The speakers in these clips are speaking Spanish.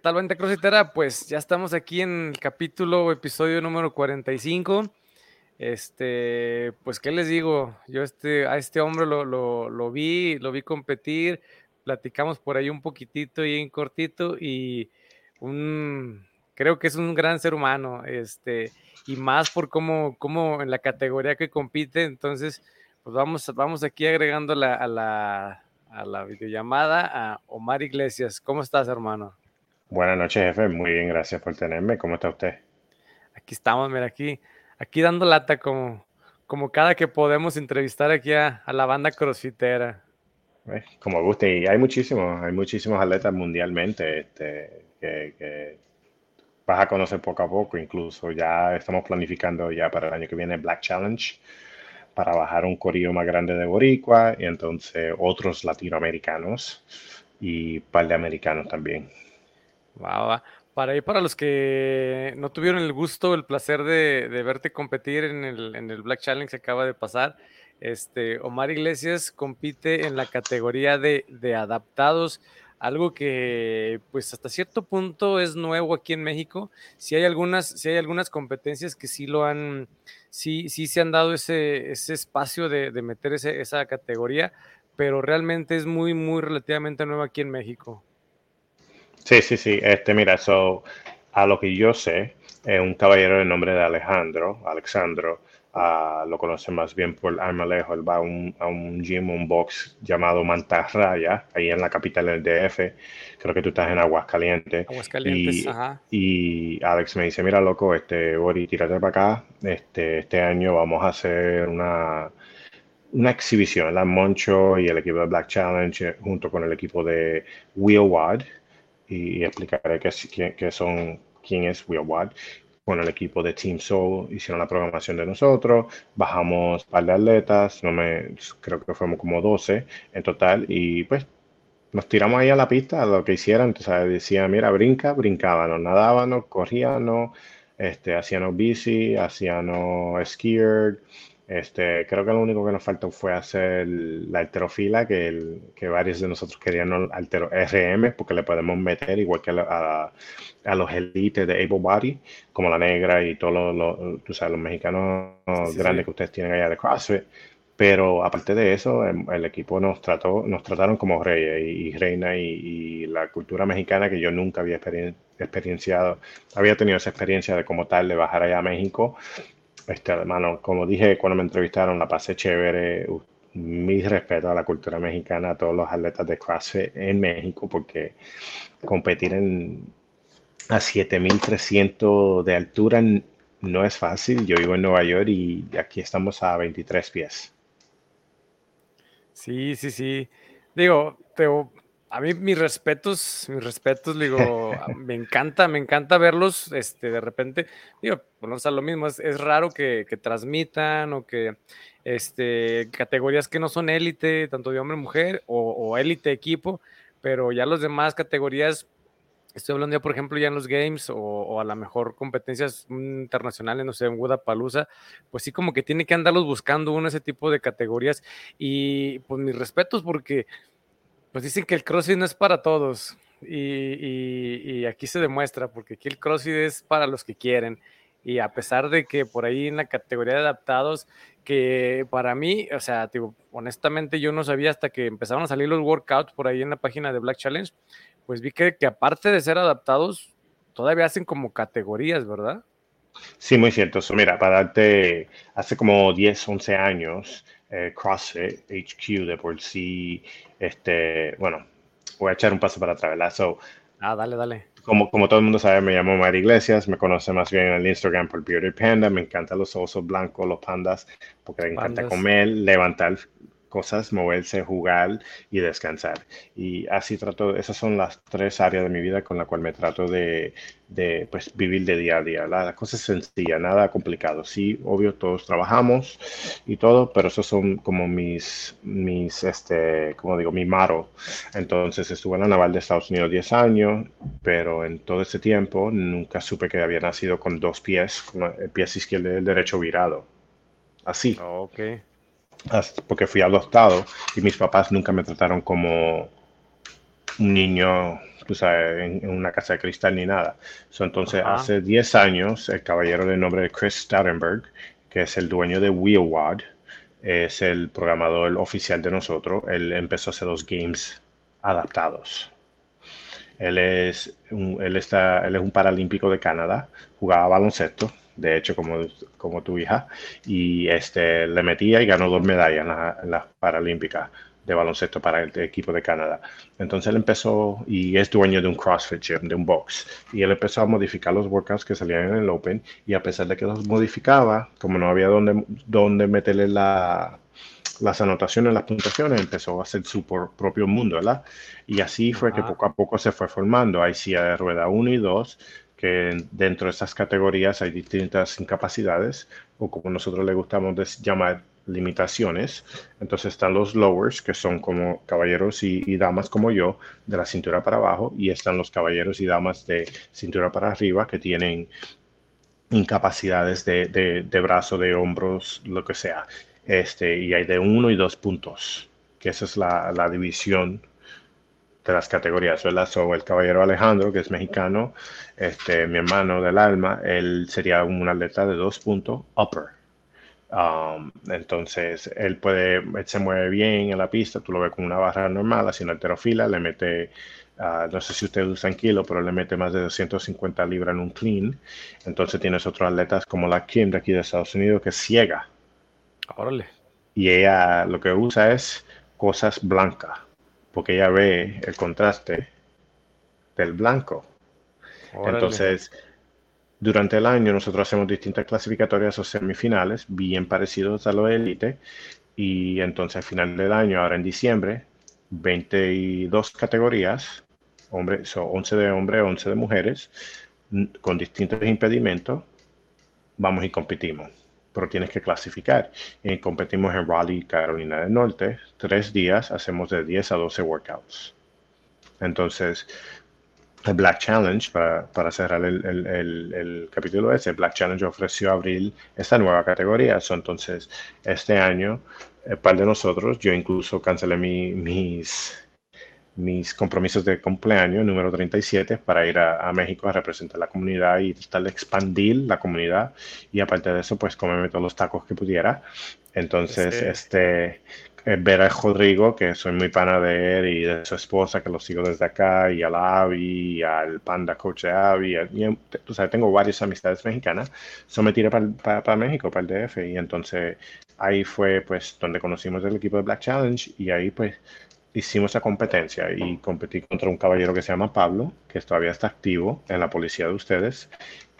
Hola, ¿qué tal, Vente Crositera? Pues ya estamos aquí en el capítulo, episodio número 45. Este, pues, ¿qué les digo? Yo este, a este hombre lo, lo, vi, lo vi competir, platicamos por ahí un poquitito y en cortito y un, creo que es un gran ser humano, este, y más por cómo, cómo en la categoría que compite, entonces, pues vamos, vamos aquí agregando a, la, a la videollamada a Omar Iglesias. ¿Cómo estás, hermano? Buenas noches, jefe. Muy bien, gracias por tenerme. ¿Cómo está usted? Aquí estamos, mira, aquí, aquí dando lata como, como cada que podemos entrevistar aquí a, la banda crossfitera. Eh, como guste, y hay muchísimos, hay muchísimos atletas mundialmente este, que, vas a conocer poco a poco. Incluso ya estamos planificando ya para el año que viene Black Challenge para bajar un corillo más grande de Boricua y entonces otros latinoamericanos y un par de americanos también. Para ir para los que no tuvieron el gusto, el placer de, verte competir en el, Black Challenge que acaba de pasar, este, Omar Iglesias compite en la categoría de, adaptados, algo que pues hasta cierto punto es nuevo aquí en México. Si hay algunas, si hay algunas competencias que sí lo han, sí, sí se han dado ese, ese espacio de, meter esa categoría, pero realmente es muy, muy relativamente nuevo aquí en México. Sí, sí, sí. Este, mira, eso a lo que yo sé, es un caballero de nombre de Alejandro, Alexandro, uh, lo conoce más bien por Armalejo, él va a un, a un gym, un box llamado Mantarraya, ahí en la capital del DF, creo que tú estás en Aguascalientes. Aguascalientes, y, ajá. Y Alex me dice, mira, loco, este, Bori, tírate para acá, este, este año vamos a hacer una, una exhibición, la Moncho y el equipo de Black Challenge junto con el equipo de Wheelwad, y explicaré qué, son, quién es Wheel Con el equipo de Team Soul hicieron la programación de nosotros, bajamos un par de atletas, no me, creo que fuimos como 12 en total y pues nos tiramos ahí a la pista, a lo que hicieran, entonces decía, mira, brinca, brincábamos, nadábamos, corríamos, este, hacíamos bici, hacíamos skier, este, creo que lo único que nos faltó fue hacer la alterofila, que, el, que varios de nosotros querían altero RM, porque le podemos meter igual que a, a, los elites de Able Body, como la negra y todos los, tú sabes, los mexicanos grandes que ustedes tienen allá de CrossFit. Pero aparte de eso, em, el, equipo nos trató, nos trataron como reyes y, reina y, la cultura mexicana que yo nunca había experienciado, había tenido esa experiencia de como tal de bajar allá a México este, hermano, como dije cuando me entrevistaron, la pasé chévere. Mi respeto a la cultura mexicana, a todos los atletas de CrossFit en México, porque competir en, a 7300 de altura no es fácil. Yo vivo en Nueva York y aquí estamos a 23 pies. Sí, sí, sí. Digo, te, a mí mis respetos, mis respetos, digo, me encanta, me encanta verlos, este, de repente, digo, bueno, o lo mismo, es, raro que, transmitan o que, este, categorías que no son élite, tanto de hombre mujer o, élite equipo, pero ya los demás categorías, estoy hablando ya, por ejemplo, ya en los games o, a lo mejor competencias internacionales, no sé, en Palusa, pues sí como que tiene que andarlos buscando uno ese tipo de categorías y pues mis respetos porque pues dicen que el CrossFit no es para todos. Y, aquí se demuestra, porque aquí el CrossFit es para los que quieren. Y a pesar de que por ahí en la categoría de adaptados, que para mí, o sea, honestamente yo no sabía hasta que empezaron a salir los workouts por ahí en la página de Black Challenge, pues vi que, aparte de ser adaptados, todavía hacen como categorías, ¿verdad? Sí, muy cierto. mira, para darte, hace como 10, 11 años, eh, CrossFit HQ de por sí, este, bueno, voy a echar un paso para atrás, ¿verdad? So, ah, dale, dale. Como, como todo el mundo sabe, me llamo María Iglesias, me conoce más bien en el Instagram por Beauty Panda, me encantan los osos blancos, los pandas, porque me encanta comer, levantar cosas, moverse, jugar y descansar. Y así trato, esas son las tres áreas de mi vida con la cual me trato de, de pues, vivir de día a día. La, cosa es sencilla, nada complicado. Sí, obvio, todos trabajamos y todo, pero esos son como mis, mis este, como digo, mi maro. Entonces estuve en la Naval de Estados Unidos 10 años, pero en todo ese tiempo nunca supe que había nacido con dos pies, con el pie izquierdo y el derecho virado. Así. ok porque fui adoptado y mis papás nunca me trataron como un niño tú sabes, en, una casa de cristal ni nada. entonces, hace 10 años, el caballero de nombre de Chris Starenberg, que es el dueño de Wheelwad, es el programador oficial de nosotros. Él empezó a hacer los games adaptados. Él es un, él está, él es un paralímpico de Canadá, jugaba baloncesto, de hecho como, como tu hija, y este, le metía y ganó dos medallas en las paralímpicas de baloncesto para el equipo de Canadá. Entonces él empezó y es dueño de un CrossFit gym, de un box, y él empezó a modificar los workouts que salían en el Open y a pesar de que los modificaba, como no había donde, donde meterle la, las anotaciones, las puntuaciones, empezó a hacer su propio mundo, ¿verdad? Y así fue que poco a poco se fue formando. Silla de rueda 1 y 2, que dentro de esas categorías hay distintas incapacidades, o como nosotros le gustamos llamar limitaciones. Entonces están los lowers, que son como caballeros y, damas como yo, de la cintura para abajo, y están los caballeros y damas de cintura para arriba, que tienen incapacidades de, de, brazo, de hombros, lo que sea. Este, y hay de uno y dos puntos, que esa es la, la división de las categorías, ¿verdad? So, el caballero Alejandro, que es mexicano, este, mi hermano del alma, él sería un atleta de dos puntos upper Um, entonces, él puede, él se mueve bien en la pista, tú lo ves con una barra normal, haciendo alterofila, le mete, uh, no sé si ustedes usan kilo, pero le mete más de 250 libras en un clean. Entonces tienes otros atletas como la Kim de aquí de Estados Unidos que es ciega. Órale. Y ella lo que usa es cosas blancas, porque ella ve el contraste del blanco. Entonces, durante el año nosotros hacemos distintas clasificatorias o semifinales, bien parecidos a lo de élite, y entonces al final del año, ahora en diciembre, 22 categorías, hombre, son 11 de hombres, 11 de mujeres, con distintos impedimentos, vamos y competimos. Pero tienes que clasificar. Y competimos en Raleigh, Carolina del Norte. Tres días, hacemos de 10 a 12 workouts. Entonces, el Black Challenge, para, para cerrar el, el, el, capítulo ese, Black Challenge ofreció abrir esta nueva categoría. entonces, este año, el par de nosotros, yo incluso cancelé mis, mis compromisos de cumpleaños número 37 para ir a, México a representar la comunidad y tal expandir la comunidad. Y aparte de eso pues comerme todos los tacos que pudiera. Entonces este eh, ver a Rodrigo, que soy muy pana de él y de su esposa, que lo sigo desde acá, y a la Avi, y al panda coach de Avi, y, tú sabes, tengo varias amistades mexicanas, so me tiré para México, para el DF, y entonces ahí fue pues donde conocimos el equipo de Black Challenge, y ahí pues hicimos la competencia y competí contra un caballero que se llama Pablo, que todavía está activo en la policía de ustedes,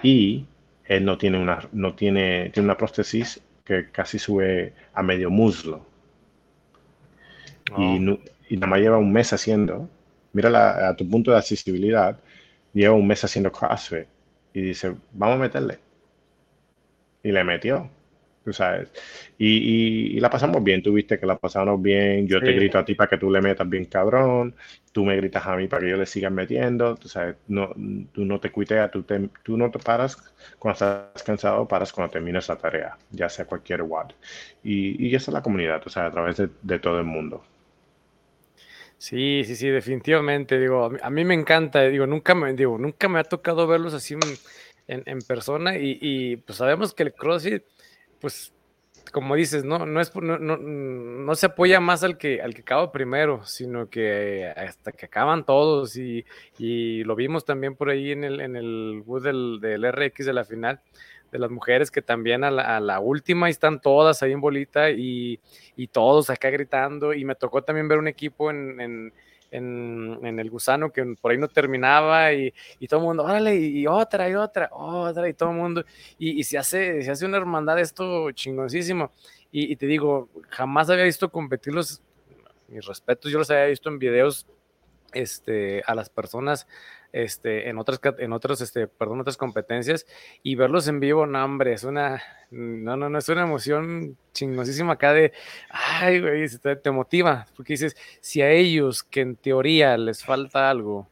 y él no tiene una, no tiene, tiene una prótesis que casi sube a medio muslo. Y, nada más lleva un mes haciendo, mira a tu punto de accesibilidad, lleva un mes haciendo CrossFit y dice, vamos a meterle. Y le metió, tú sabes. Y, la pasamos bien, tú viste que la pasamos bien, yo te grito a ti para que tú le metas bien cabrón, tú me gritas a mí para que yo le siga metiendo, tú sabes, no, tú no te cuiteas, tú, tú no te paras cuando estás cansado, paras cuando terminas la tarea, ya sea cualquier WAD. Y, y esa es la comunidad, tú sabes, a través de, de todo el mundo. Sí, sí, sí, definitivamente. Digo, a mí, me encanta. Digo, nunca me, digo, nunca me ha tocado verlos así en, persona y, pues sabemos que el CrossFit, pues, como dices, no, no es, no, no, se apoya más al que, al que acaba primero, sino que hasta que acaban todos y, lo vimos también por ahí en el, en el boot del, del RX de la final de las mujeres que también a la, última están todas ahí en bolita y, todos acá gritando. Y me tocó también ver un equipo en, el gusano que por ahí no terminaba y, todo el mundo, órale, y, otra, y otra, otra, y todo el mundo. Y, se, hace, se hace una hermandad esto chingoncísimo. Y, te digo, jamás había visto competirlos, mis respetos, yo los había visto en videos este, a las personas este, en otras, en este, perdón, otras competencias y verlos en vivo, no, hombre, es una, no, no, no, es una emoción chingosísima acá de, ay, güey, te, te motiva, porque dices, si a ellos que en teoría les falta algo,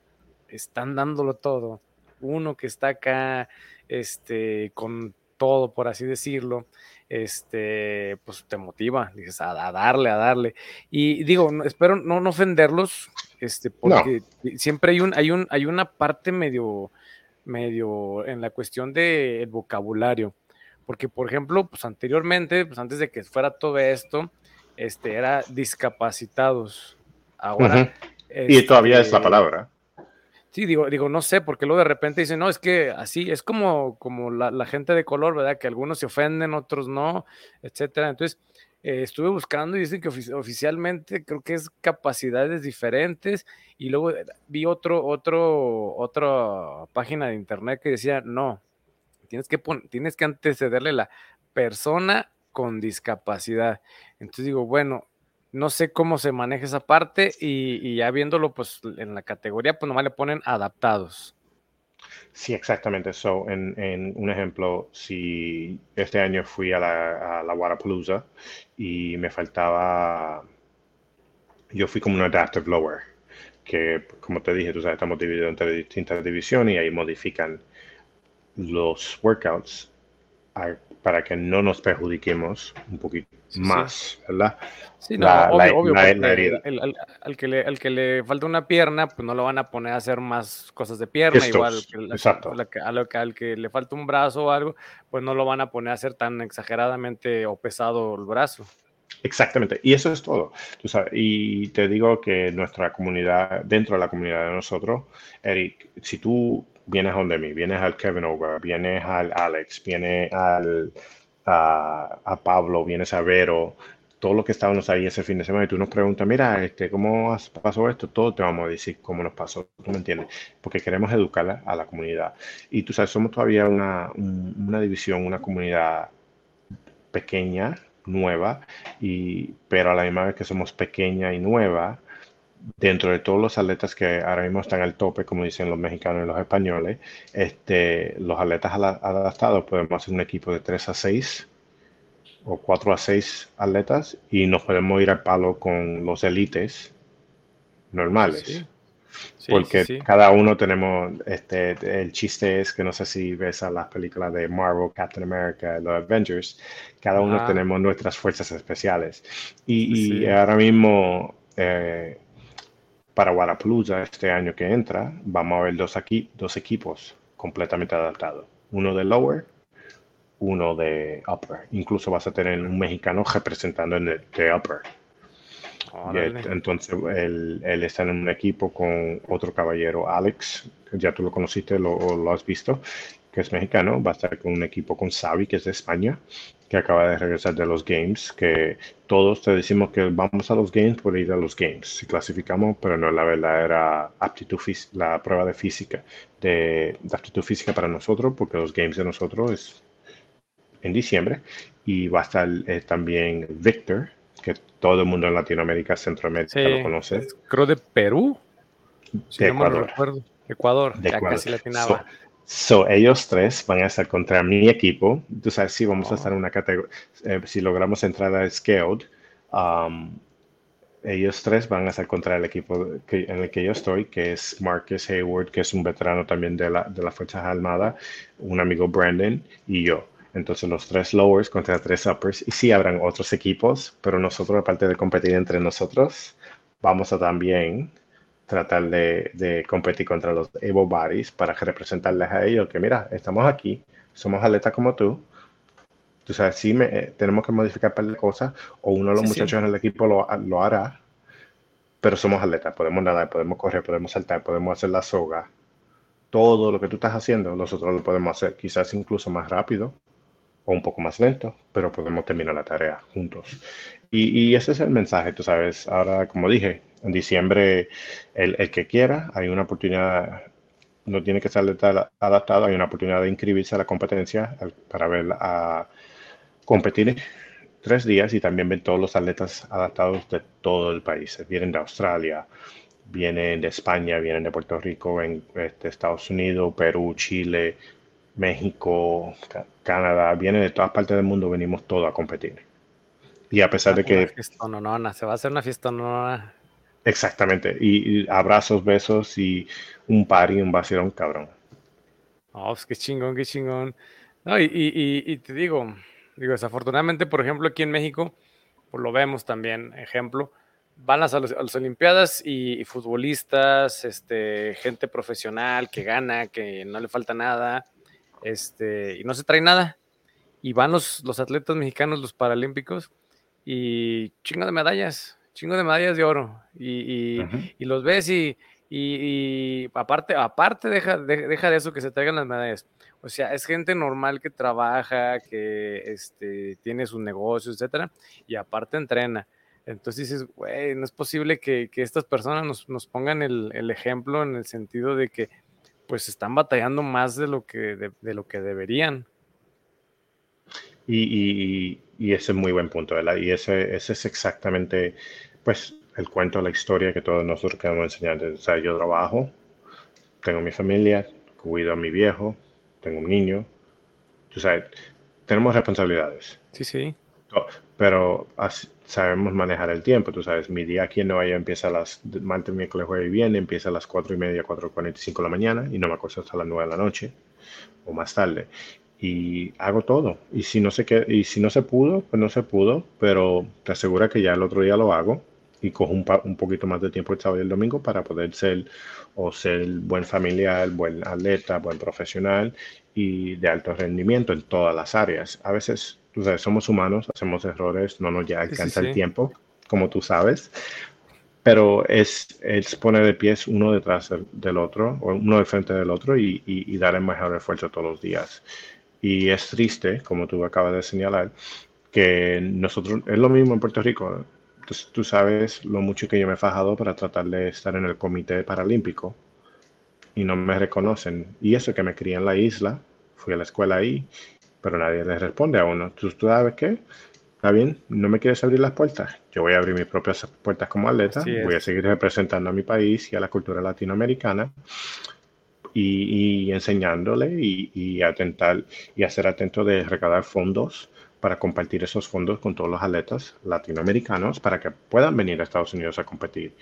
están dándolo todo, uno que está acá, este, con todo, por así decirlo, este, pues te motiva, dices, a, darle, a darle. Y digo, espero no ofenderlos, este, porque siempre hay un, hay un, hay una parte medio, medio en la cuestión del vocabulario. Porque, por ejemplo, pues anteriormente, pues antes de que fuera todo esto, este, era discapacitados. Ahora. y todavía es la este, palabra. Sí, digo, digo, no sé, porque luego de repente dicen, no, es que así, es como, como la, gente de color, ¿verdad? Que algunos se ofenden, otros no, etcétera. Entonces, eh, estuve buscando y dicen que oficialmente creo que es capacidades diferentes. Y luego eh, vi otro, otro, otra página de internet que decía, no, tienes que, tienes que antecederle la persona con discapacidad. Entonces digo, bueno, no sé cómo se maneja esa parte y, ya viéndolo pues en la categoría, pues nomás le ponen adaptados. Sí, exactamente. So, en, un ejemplo, si este año fui a la, a la y me faltaba, yo fui como un adaptive lower, que como te dije, tú sabes, estamos divididos entre distintas divisiones y ahí modifican los workouts para que no nos perjudiquemos un poquito más, ¿verdad? Sí, no, obvio, al, que le, al que le falta una pierna, pues no lo van a poner a hacer más cosas de pierna, igual exacto. al que le falta un brazo o algo, pues no lo van a poner a hacer tan exageradamente o pesado el brazo. Exactamente, y eso es todo. Tú sabes, y te digo que nuestra comunidad, dentro de la comunidad de nosotros, Eric, si tú vienes donde mí, vienes al Kevin Over, vienes al Alex, vienes al, a, Pablo, vienes a Vero, todo lo que estábamos ahí ese fin de semana y tú nos preguntas, mira, este, ¿cómo pasó esto? Todo te vamos a decir cómo nos pasó, ¿tú me entiendes? Porque queremos educar a la comunidad. Y tú sabes, somos todavía una, una división, una comunidad pequeña, nueva, y, pero a la misma vez que somos pequeña y nueva, dentro de todos los atletas que ahora mismo están al tope, como dicen los mexicanos y los españoles, este, los atletas adaptados podemos hacer un equipo de 3 a 6 o 4 a 6 atletas y nos podemos ir al palo con los élites normales. porque cada uno tenemos, este, el chiste es que no sé si ves a las películas de Marvel, Captain America, los Avengers, cada uno tenemos nuestras fuerzas especiales. Y, y ahora mismo eh, para Guaraplusa este año que entra, vamos a ver dos, aquí, dos equipos completamente adaptados. Uno de lower, uno de upper. Incluso vas a tener un mexicano representando en el de upper. entonces él, está en un equipo con otro caballero, Alex, ya tú lo conociste, lo, lo has visto, que es mexicano, va a estar con un equipo con Xavi, que es de España, que acaba de regresar de los Games, que todos te decimos que vamos a los Games por ir a los Games. Si clasificamos, pero no la verdadera aptitud, la prueba de física, de, aptitud física para nosotros, porque los Games de nosotros es en diciembre. Y va a estar eh, también Victor, que todo el mundo en Latinoamérica, Centroamérica lo conoce. Creo de Perú. de Ecuador. Ecuador, ya casi latinaba. So, ellos tres van a estar contra mi equipo. Tú sabes, si vamos a estar en una categoría, eh, si logramos entrar a Scaled, um, ellos tres van a estar contra el equipo en el que yo estoy, que es Marcus Hayward, que es un veterano también de la, de las Fuerzas Armadas, un amigo Brandon y yo. Entonces los tres lowers contra tres uppers. Y sí habrán otros equipos, pero nosotros, aparte de competir entre nosotros, vamos a también tratar de, competir contra los Evo Bodies para representarles a ellos que, mira, estamos aquí, somos atletas como tú. Tú sabes, sí me, eh, tenemos que modificar un par de cosas, o uno de los muchachos en el equipo lo, lo, hará, pero somos atletas, podemos nadar, podemos correr, podemos saltar, podemos hacer la soga. Todo lo que tú estás haciendo, nosotros lo podemos hacer, quizás incluso más rápido un poco más lento, pero podemos terminar la tarea juntos. Y, ese es el mensaje, tú sabes. Ahora, como dije, en diciembre, el, el, que quiera, hay una oportunidad, no tiene que estar adaptado, hay una oportunidad de inscribirse a la competencia para ver a competir tres días y también ver todos los atletas adaptados de todo el país. Vienen de Australia, vienen de España, vienen de Puerto Rico, en este, Estados Unidos, Perú, Chile, México, Canadá, vienen de todas partes del mundo, venimos todos a competir. Y a pesar de que... No, no, no, se va a hacer una fiesta no, Exactamente. Y, abrazos, besos y un par y un vacilón, cabrón. Oh, pues qué chingón, qué chingón. No, y, y, y, te digo, digo, desafortunadamente, por ejemplo, aquí en México, pues lo vemos también, ejemplo, van a las, Olimpiadas y, futbolistas, este, gente profesional que gana, que no le falta nada, este, y no se trae nada. Y van los, los atletas mexicanos, los paralímpicos, y chingo de medallas, chingo de medallas de oro. Y, los ves y, aparte, aparte deja, deja de eso que se traigan las medallas. O sea, es gente normal que trabaja, que este, tiene sus negocios, etcétera, y aparte entrena. Entonces dices, güey, no es posible que, estas personas nos, pongan el, ejemplo en el sentido de que pues están batallando más de lo que, de, lo que deberían. Y, ese es muy buen punto, ¿verdad? Y ese, ese es exactamente, pues, el cuento, la historia que todos nosotros queremos enseñar. O sea, yo trabajo, tengo mi familia, cuido a mi viejo, tengo un niño. Tú sabes, tenemos responsabilidades. Sí, sí. Pero sabemos manejar el tiempo, tú sabes, mi día aquí en Nueva York empieza a las, martes, miércoles, jueves y viernes, empieza a las 4 y media, 4.45 de la mañana y no me acuesto hasta las 9 de la noche o más tarde. Y hago todo. Y si no se, y si no se pudo, pues no se pudo, pero te asegura que ya el otro día lo hago y cojo un, un poquito más de tiempo el sábado y el domingo para poder ser o ser buen familiar, buen atleta, buen profesional y de alto rendimiento en todas las áreas. A veces tú sabes, somos humanos, hacemos errores, no nos alcanza el tiempo, como tú sabes, pero es, es poner de pies uno detrás del otro, o uno de frente del otro y, y, dar el mejor esfuerzo todos los días. Y es triste, como tú acabas de señalar, que nosotros, es lo mismo en Puerto Rico, Entonces, tú sabes lo mucho que yo me he fajado para tratar de estar en el comité paralímpico y no me reconocen. Y eso que me crié en la isla, fui a la escuela ahí pero nadie le responde a uno. ¿Tú, sabes qué? Está bien, no me quieres abrir las puertas. Yo voy a abrir mis propias puertas como atleta, voy a seguir representando a mi país y a la cultura latinoamericana y, enseñándole y, y, atentar y hacer atento de recaudar fondos para compartir esos fondos con todos los atletas latinoamericanos para que puedan venir a Estados Unidos a competir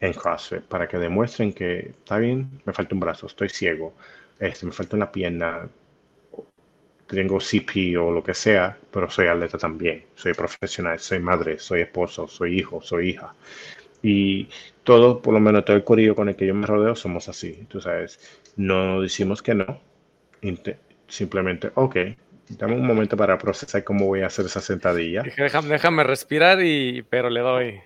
en CrossFit, para que demuestren que está bien, me falta un brazo, estoy ciego, este, me falta una pierna, tengo CP o lo que sea, pero soy atleta también, soy profesional, soy madre, soy esposo, soy hijo, soy hija. Y todo, por lo menos todo el corillo con el que yo me rodeo, somos así. Tú sabes, no decimos que no, simplemente, ok, dame un momento para procesar cómo voy a hacer esa sentadilla. Déjame, déjame respirar, y, pero le doy.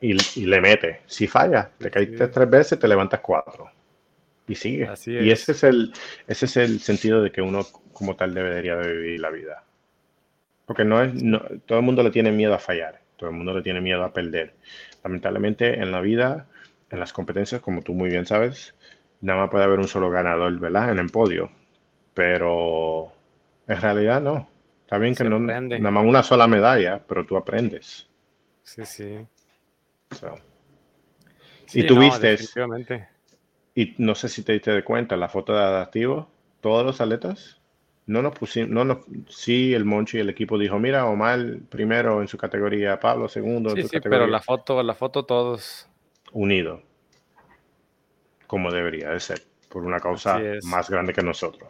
Y, le mete. Si falla, te caíste tres veces, te levantas cuatro. Y sigue. Y ese es, el, ese es el sentido de que uno como tal debería de vivir la vida. Porque no es, todo el mundo le tiene miedo a fallar, todo el mundo le tiene miedo a perder. Lamentablemente en la vida, en las competencias, como tú muy bien sabes, nada más puede haber un solo ganador, ¿verdad? En el podio. Pero en realidad no. Está bien que no, nada más una sola medalla, pero tú aprendes. Sí, sí. y tú viste, y no sé si te diste de cuenta, la foto de adaptivo, todos los atletas no nos pusimos, no nos, sí, el Monchi y el equipo dijo, mira, Omar primero en su categoría, Pablo segundo en su sí, Pero la foto, la foto todos. Unidos. Como debería de ser, por una causa más grande que nosotros.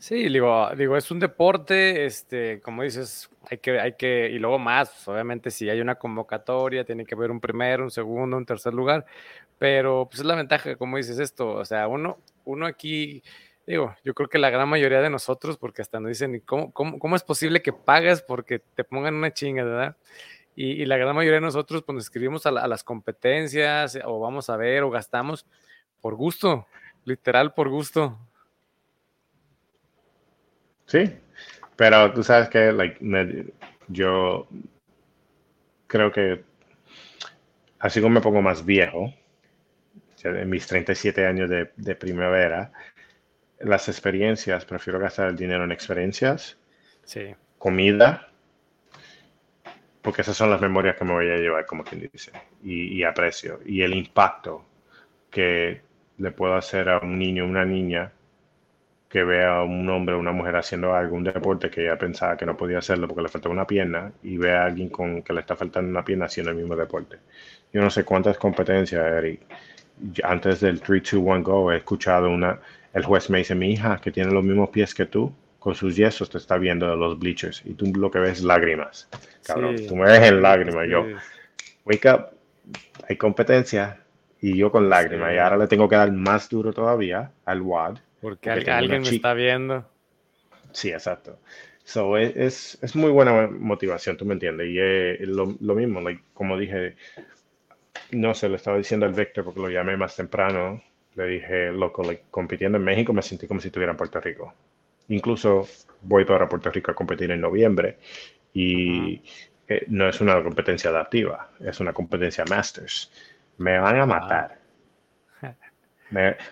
Sí, digo, digo, es un deporte, este, como dices, hay que, hay que, y luego más, pues, obviamente si hay una convocatoria, tiene que haber un primero, un segundo, un tercer lugar, pero pues es la ventaja, como dices esto, o sea, uno, uno aquí digo, yo creo que la gran mayoría de nosotros, porque hasta nos dicen, ¿cómo, cómo, es posible que pagas porque te pongan una chinga, verdad? Y, la gran mayoría de nosotros, cuando escribimos a, las competencias, o vamos a ver, o gastamos por gusto, literal por gusto. Sí, pero tú sabes que like, yo creo que así como me pongo más viejo, en mis 37 años de, de primavera, las experiencias, prefiero gastar el dinero en experiencias, sí. comida, porque esas son las memorias que me voy a llevar, como quien dice, y, aprecio, y el impacto que le puedo hacer a un niño, una niña, que vea a un hombre o una mujer haciendo algún deporte que ella pensaba que no podía hacerlo porque le faltaba una pierna y ve a alguien con que le está faltando una pierna haciendo el mismo deporte. Yo no sé cuántas competencias, Eric. Antes del 3, 2, 1, go he escuchado una, el juez me dice, mi hija, que tiene los mismos pies que tú, con sus yesos te está viendo de los bleachers y tú lo que ves es lágrimas. Cabrón, tú me ves en lágrimas. Yo, wake up, hay competencia y yo con lágrimas. Y ahora le tengo que dar más duro todavía al WAD. Porque, alguien me está viendo. Sí, exacto. So, es, es, muy buena motivación, tú me entiendes. Y es lo, mismo, como dije, no se lo estaba diciendo al Víctor porque lo llamé más temprano. Le dije, loco, compitiendo en México me sentí como si estuviera en Puerto Rico. Incluso voy para Puerto Rico a competir en noviembre y eh, no es una competencia adaptiva, es una competencia Masters. Me van a matar.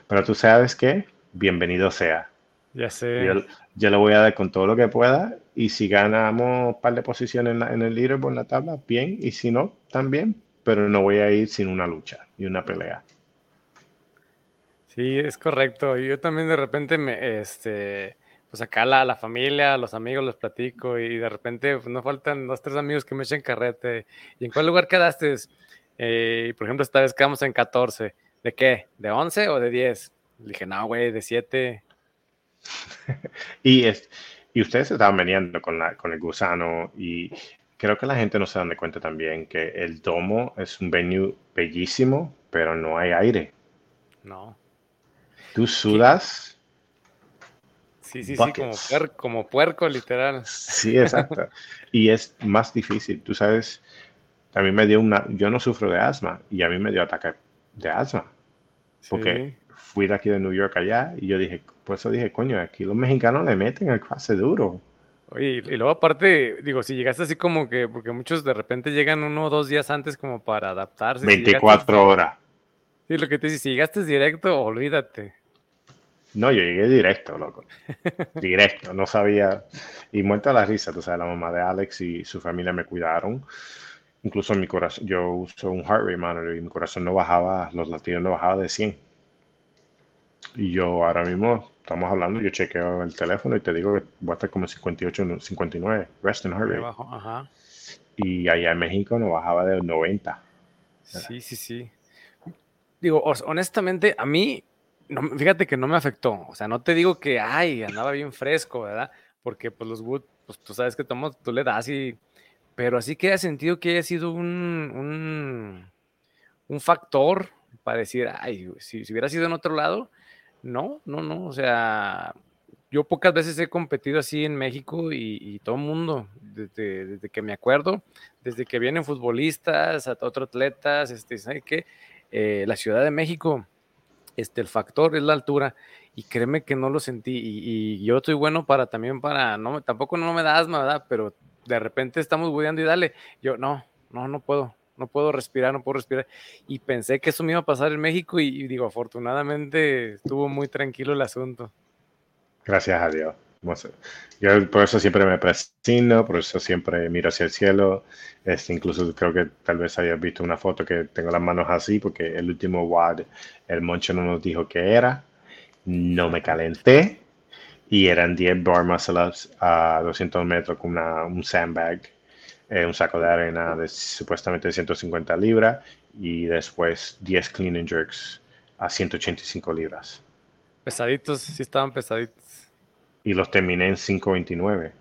pero tú sabes qué, bienvenido sea. Ya sé. Yo, lo voy a dar con todo lo que pueda y si ganamos un par de posiciones en, en el leaderboard en la tabla, bien, y si no, también, pero no voy a ir sin una lucha y una pelea. Sí, es correcto. Yo también de repente me, este, pues acá la, la familia, los amigos los platico y de repente pues, no faltan dos, tres amigos que me echen carrete. ¿Y en cuál lugar quedaste? Eh, por ejemplo, esta vez quedamos en 14. ¿De qué? ¿De 11 o de 10? Le dije, no, güey, de 7. y, es, y ustedes estaban veniendo con, la, con el gusano y creo que la gente no se dan de cuenta también que el domo es un venue bellísimo, pero no hay aire. No. Tú sudas. Sí, sí, sí, como, como puerco, literal. Sí, exacto. y es más difícil. Tú sabes, a mí me dio una, yo no sufro de asma y a mí me dio ataque de asma. Porque fui de aquí de New York allá y yo dije, por eso dije, coño, aquí los mexicanos le meten el clase duro. Oye, y luego aparte, digo, si llegaste así como que, porque muchos de repente llegan uno o dos días antes como para adaptarse. 24 horas. Sí, lo que te dice, si llegaste directo, olvídate. No, yo llegué directo, loco. directo, no sabía. Y muerta la risa, tú sabes, la mamá de Alex y su familia me cuidaron. Incluso mi corazón, yo uso un heart rate monitor y mi corazón no bajaba, los latidos no bajaba de 100. Y yo ahora mismo, estamos hablando, yo chequeo el teléfono y te digo que voy a estar como 58, 59, resting heart rate. Y allá en México no bajaba de 90. Sí, sí, sí. Digo, honestamente, a mí, no, fíjate que no me afectó. O sea, no te digo que, ay, andaba bien fresco, ¿verdad? Porque pues los Wood, pues tú sabes que tomas, tú le das y pero así que haya sentido que haya sido un, un, factor para decir, ay, si, hubiera sido en otro lado, no, no, no, o sea, yo pocas veces he competido así en México y, todo el mundo, desde, que me acuerdo, desde que vienen futbolistas, a otros atletas, este, ¿sabe qué? Eh, la Ciudad de México, este, el factor es la altura y créeme que no lo sentí y, y, yo estoy bueno para también para, no, tampoco no me da asma, ¿verdad? Pero de repente estamos budeando y dale. Yo, no, no, no puedo, no puedo respirar, no puedo respirar. Y pensé que eso me iba a pasar en México y, digo, afortunadamente estuvo muy tranquilo el asunto. Gracias a Dios. Yo por eso siempre me presino, por eso siempre miro hacia el cielo. Este, incluso creo que tal vez hayas visto una foto que tengo las manos así, porque el último WAD, el moncho no nos dijo qué era. No me calenté, y eran 10 bar muscle a 200 metros con un sandbag, eh, un saco de arena de supuestamente 150 libras y después 10 clean and jerks a 185 libras. Pesaditos, sí estaban pesaditos. Y los terminé en 529.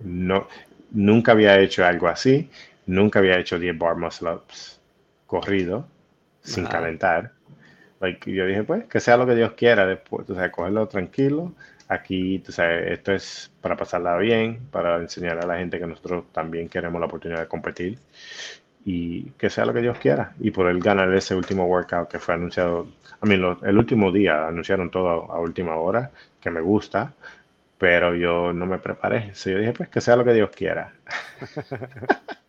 No, nunca había hecho algo así, nunca había hecho 10 bar muscle ups corrido, sin calentar. Like, yo dije, pues, que sea lo que Dios quiera después, o sea, cogerlo tranquilo, Aquí, tú sabes, esto es para pasarla bien, para enseñar a la gente que nosotros también queremos la oportunidad de competir y que sea lo que Dios quiera. Y por el ganar ese último workout que fue anunciado, a mí el último día anunciaron todo a última hora, que me gusta, pero yo no me preparé. yo dije, pues que sea lo que Dios quiera.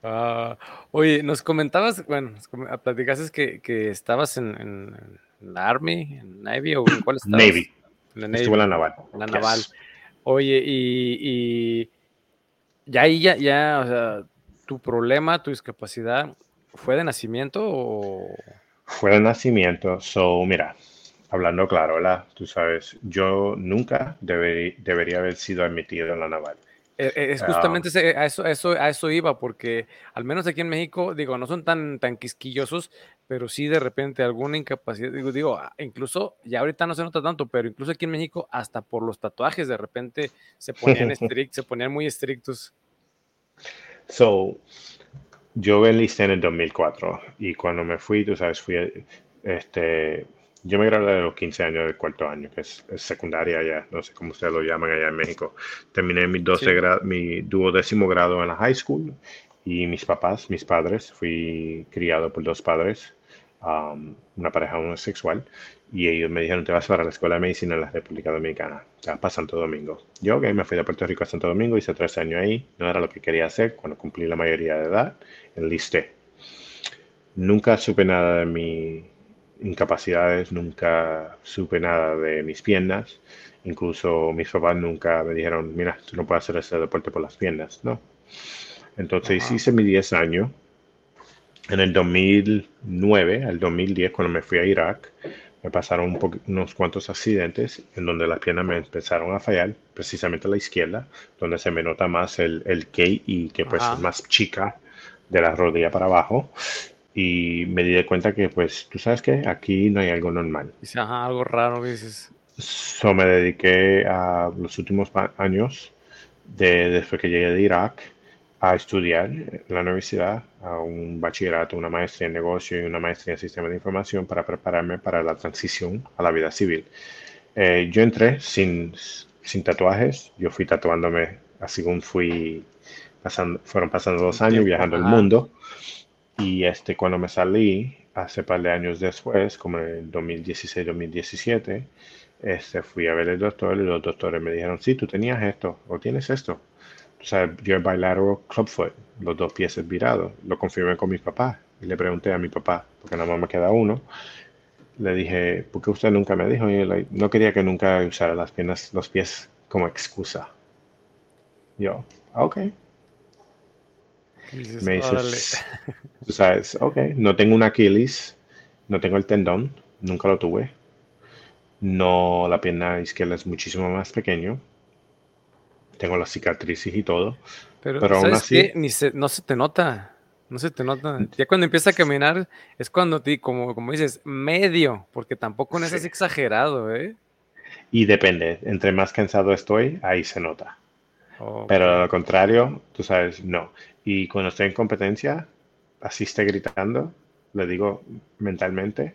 Ah, oye, nos comentabas, bueno, platicaste que, que estabas en, en, la Army, en Navy o en cuál estabas? Navy. Estuvo en la naval. la naval. Oye, y, ya ahí, ya, ya, o sea, tu problema, tu discapacidad, ¿fue de nacimiento o...? Fue de nacimiento, so, mira, hablando claro, ¿verdad? Tú sabes, yo nunca debería haber sido admitido en la naval. Eh, eh, es justamente a, eso, eso, a eso iba, porque al menos aquí en México, digo, no son tan, tan quisquillosos, pero sí de repente alguna incapacidad, digo, digo, ah, incluso, ya ahorita no se nota tanto, pero incluso aquí en México, hasta por los tatuajes, de repente se ponían, se ponían muy estrictos. So, yo enlisté en el 2004 y cuando me fui, tú sabes, fui, este, yo me gradué de los 15 años del cuarto año, que es, secundaria allá, no sé cómo ustedes lo llaman allá en México. Terminé mi, 12 mi duodécimo grado en la high school y mis papás, mis padres, fui criado por dos padres, um, una pareja homosexual, y ellos me dijeron, te vas para la Escuela de Medicina en la República Dominicana, te vas para Santo Domingo. Yo, ok, me fui de Puerto Rico a Santo Domingo, hice tres años ahí, no era lo que quería hacer, cuando cumplí la mayoría de edad, enlisté. Nunca supe nada de mi incapacidades, nunca supe nada de mis piernas. Incluso mis papás nunca me dijeron, mira, tú no puedes hacer ese deporte por las piernas, ¿no? Entonces hice mis 10 años. En el 2009 al 2010, cuando me fui a Irak, me pasaron unos cuantos accidentes en donde las piernas me empezaron a fallar, precisamente a la izquierda, donde se me nota más el, el y que pues es más chica de la rodilla para abajo y me di de cuenta que, pues, tú sabes que aquí no hay algo normal. Ajá, algo raro, dices. So me dediqué a los últimos años, de, después que llegué de Irak, a estudiar en la universidad, a un bachillerato, una maestría en negocio y una maestría en sistema de información para prepararme para la transición a la vida civil. Eh, yo entré sin, sin tatuajes, yo fui tatuándome así como fui pasando, fueron pasando dos años viajando el mundo. Y este, cuando me salí, hace par de años después, como en el 2016-2017, este, fui a ver el doctor y los doctores me dijeron, sí, tú tenías esto o tienes esto. O sea, yo el bilateral clubfoot, los dos pies virados. Lo confirmé con mi papá y le pregunté a mi papá, porque nada más me queda uno. Le dije, ¿por qué usted nunca me dijo? Y no quería que nunca usara las piernas, los pies como excusa. Yo, ok, me dices, tú sabes, ok, no tengo un Aquiles, no tengo el tendón, nunca lo tuve. No, la pierna izquierda es muchísimo más pequeño. Tengo las cicatrices y todo. Pero, aún así. Ni no se te nota. No se te nota. Ya cuando empieza a caminar es cuando, ti, como, como dices, medio, porque tampoco no es exagerado, ¿eh? Y depende. Entre más cansado estoy, ahí se nota. Pero al contrario, tú sabes, no. Y cuando estoy en competencia, así esté gritando, le digo mentalmente,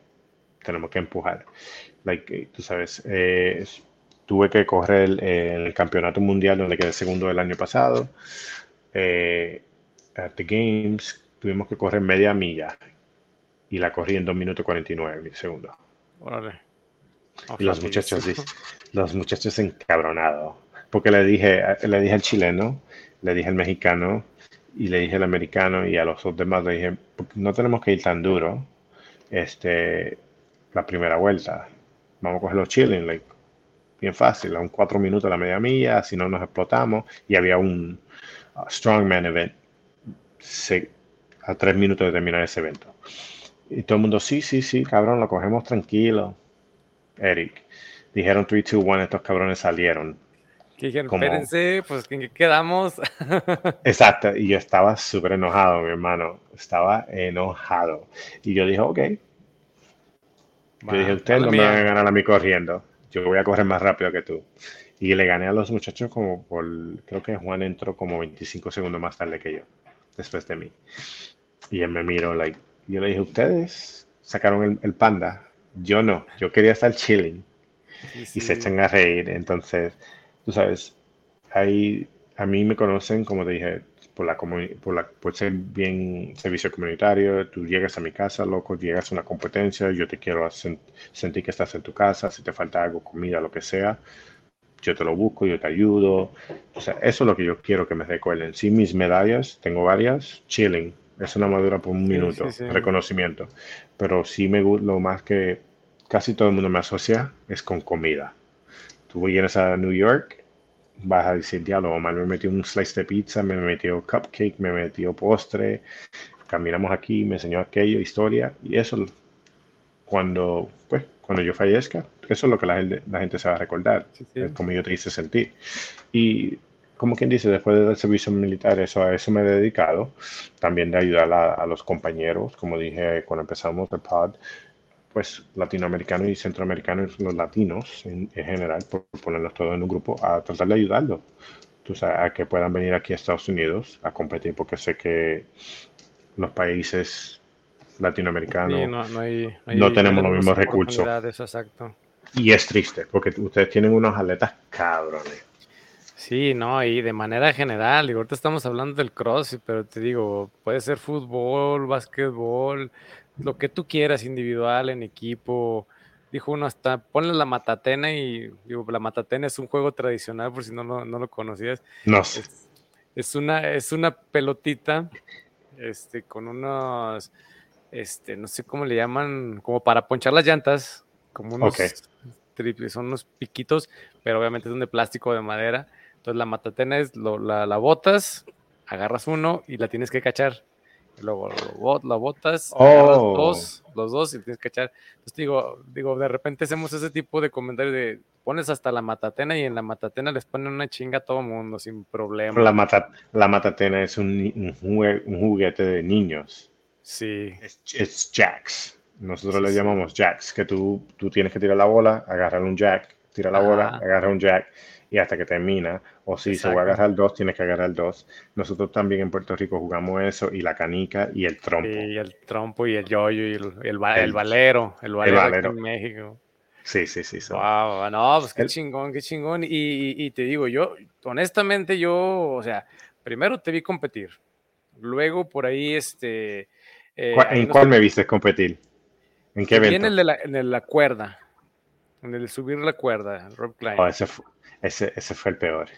tenemos que empujar. Like, tú sabes, eh, tuve que correr el, campeonato mundial donde quedé segundo el año pasado. Eh, at the Games tuvimos que correr media milla y la corrí en 2 minutos 49 segundos. Órale. Y los muchachos, los muchachos encabronados. Porque le dije, le dije al chileno, le dije al mexicano, y le dije al americano y a los demás, le dije, no tenemos que ir tan duro este, la primera vuelta. Vamos a coger los chilling, like, bien fácil, a un cuatro minutos a la media milla, si no nos explotamos. Y había un uh, strongman event a tres minutos de terminar ese evento. Y todo el mundo, sí, sí, sí, cabrón, lo cogemos tranquilo. Eric, dijeron 3, 2, 1, estos cabrones salieron dijeron, espérense, pues ¿en qué quedamos? Exacto, y yo estaba súper enojado, mi hermano, estaba enojado. Y yo dije, ok. yo dije, ustedes no me van a ganar a mí corriendo, yo voy a correr más rápido que tú. Y le gané a los muchachos como por, creo que Juan entró como 25 segundos más tarde que yo, después de mí. Y él me miró, like, yo le dije, ustedes sacaron el, el panda, yo no, yo quería estar chilling. Y se echan a reír, entonces tú sabes, ahí a mí me conocen, como te dije, por, la, por, la, por ser bien servicio comunitario, tú llegas a mi casa, loco, llegas a una competencia, yo te quiero sentir que estás en tu casa, si te falta algo, comida, lo que sea, yo te lo busco, yo te ayudo. O sea, eso es lo que yo quiero que me recuerden. Sí, mis medallas, tengo varias, chilling, es una madura por un minuto, reconocimiento. Pero sí me lo más que casi todo el mundo me asocia es con comida tú vienes a New York, vas a decir, diablo, Omar me metió un slice de pizza, me metió cupcake, me metió postre, caminamos aquí, me enseñó aquello, historia, y eso, cuando, pues, cuando yo fallezca, eso es lo que la gente, la gente se va a recordar, es como yo te hice sentir. Y como quien dice, después del servicio militar, eso, a eso me he dedicado, también de ayudar a, a los compañeros, como dije cuando empezamos el pod, pues latinoamericanos y centroamericanos, los latinos en, general, por ponerlos todos en un grupo, a tratar de ayudarlos, tú sabes, a que puedan venir aquí a Estados Unidos a competir, porque sé que los países latinoamericanos no, tenemos los mismos recursos. Exacto. Y es triste, porque ustedes tienen unos atletas cabrones. Sí, no, y de manera general, y ahorita estamos hablando del cross, pero te digo, puede ser fútbol, básquetbol, lo que tú quieras, individual, en equipo. Dijo uno hasta, ponle la matatena y digo, la matatena es un juego tradicional, por si no, no, lo conocías. No sé. Es, una, es una pelotita este, con unos, este, no sé cómo le llaman, como para ponchar las llantas, como unos triples, son unos piquitos, pero obviamente son de plástico o de madera. Entonces la matatena es, la, la botas, agarras uno y la tienes que cachar. Luego la botas, oh. dos, los dos y tienes que cachar. Entonces digo, digo, de repente hacemos ese tipo de comentarios de pones hasta la matatena y en la matatena les ponen una chinga a todo mundo sin problema. La, mata, la matatena es un, un, juguete de niños. Sí. Es, jacks. Nosotros le llamamos jacks, que tú, tú tienes que tirar la bola, agarrar un jack, tira la bola, agarra un jack y hasta que termina. O si se va a agarrar dos, tienes que agarrar dos. Nosotros también en Puerto Rico jugamos eso y la canica y el trompo. Y el trompo y el yoyo y el, el, el, valero, el valero, en México. Sí, sí, sí. Wow, no, pues qué chingón, qué chingón. Y, y, te digo, yo, honestamente, yo, o sea, primero te vi competir. Luego por ahí, este. Eh, ¿En cuál me viste competir? ¿En qué evento? En el de la, en la cuerda. En el subir la cuerda, Rob Klein. Oh, ese, fue, ese, ese fue el peor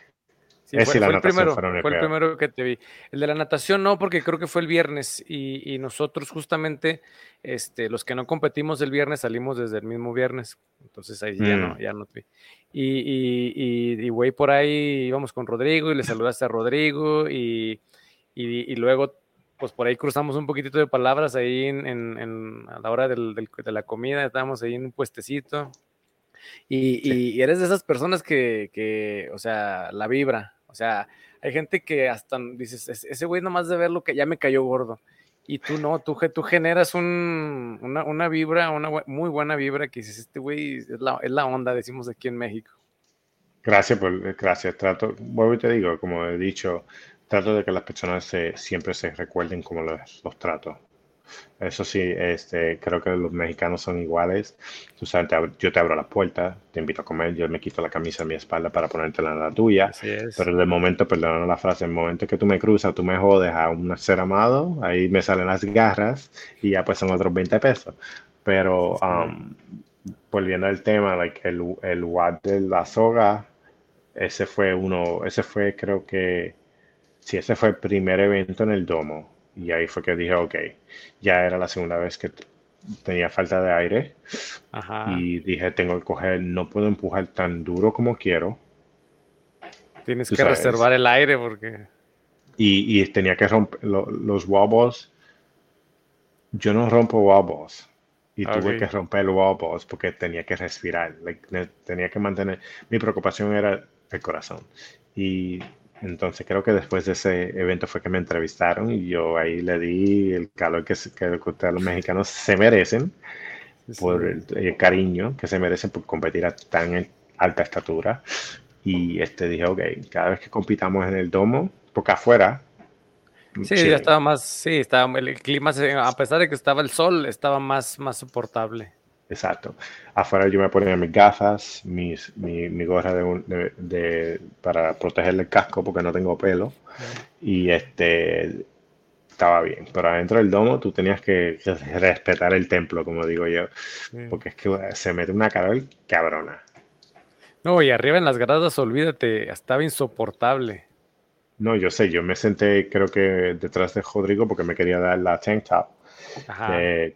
fue, el primero, fue el primero que te vi. El de la natación no, porque creo que fue el viernes y, nosotros justamente, este, los que no competimos el viernes salimos desde el mismo viernes, entonces ahí ya no, mm. ya no te vi. Y, y, güey, por ahí íbamos con Rodrigo y le saludaste a Rodrigo y, y, luego, pues por ahí cruzamos un poquitito de palabras ahí en, a la hora del, de la comida, estábamos ahí en un puestecito. Y, eres de esas personas que, que, o sea, la vibra, o sea, hay gente que hasta dices, ese güey nomás de verlo que ya me cayó gordo. Y tú no, tú, tú generas un, una, una, vibra, una muy buena vibra que dices, este güey es la, es la onda, decimos aquí en México. Gracias, por, gracias. Trato, vuelvo y te digo, como he dicho, trato de que las personas se, siempre se recuerden como los, los trato. Eso sí, este, creo que los mexicanos son iguales. Tú sabes, yo te abro la puerta, te invito a comer, yo me quito la camisa a mi espalda para ponerte en la tuya. Pero de momento, perdón la frase, el momento que tú me cruzas, tú me jodes a un ser amado, ahí me salen las garras y ya pues son otros 20 pesos. Pero um, volviendo al tema, like, el, el de la soga, ese fue uno, ese fue creo que, sí, ese fue el primer evento en el domo y ahí fue que dije, ok, ya era la segunda vez que tenía falta de aire. Y dije, tengo que coger, no puedo empujar tan duro como quiero. Tienes que reservar el aire porque... Y, y tenía que romper los wobbles. Yo no rompo wobbles. Y tuve que romper los wobbles porque tenía que respirar. tenía que mantener... Mi preocupación era el corazón. Y entonces creo que después de ese evento fue que me entrevistaron y yo ahí le di el calor que, que ustedes los mexicanos se merecen por el, cariño que se merecen por competir a tan alta estatura. Y este dije, ok, cada vez que compitamos en el domo, porque afuera... Sí, ya estaba más, sí, estaba, el clima, a pesar de que estaba el sol, estaba más, más soportable. Exacto. Afuera yo me ponía mis gafas, mis, mi, mi gorra de, de, para proteger el casco porque no tengo pelo. Y este estaba bien. Pero adentro del domo tú tenías que respetar el templo, como digo yo. Porque es que se mete una calor cabrona. No, y arriba en las gradas, olvídate, estaba insoportable. No, yo sé, yo me senté creo que detrás de Rodrigo porque me quería dar la tank top.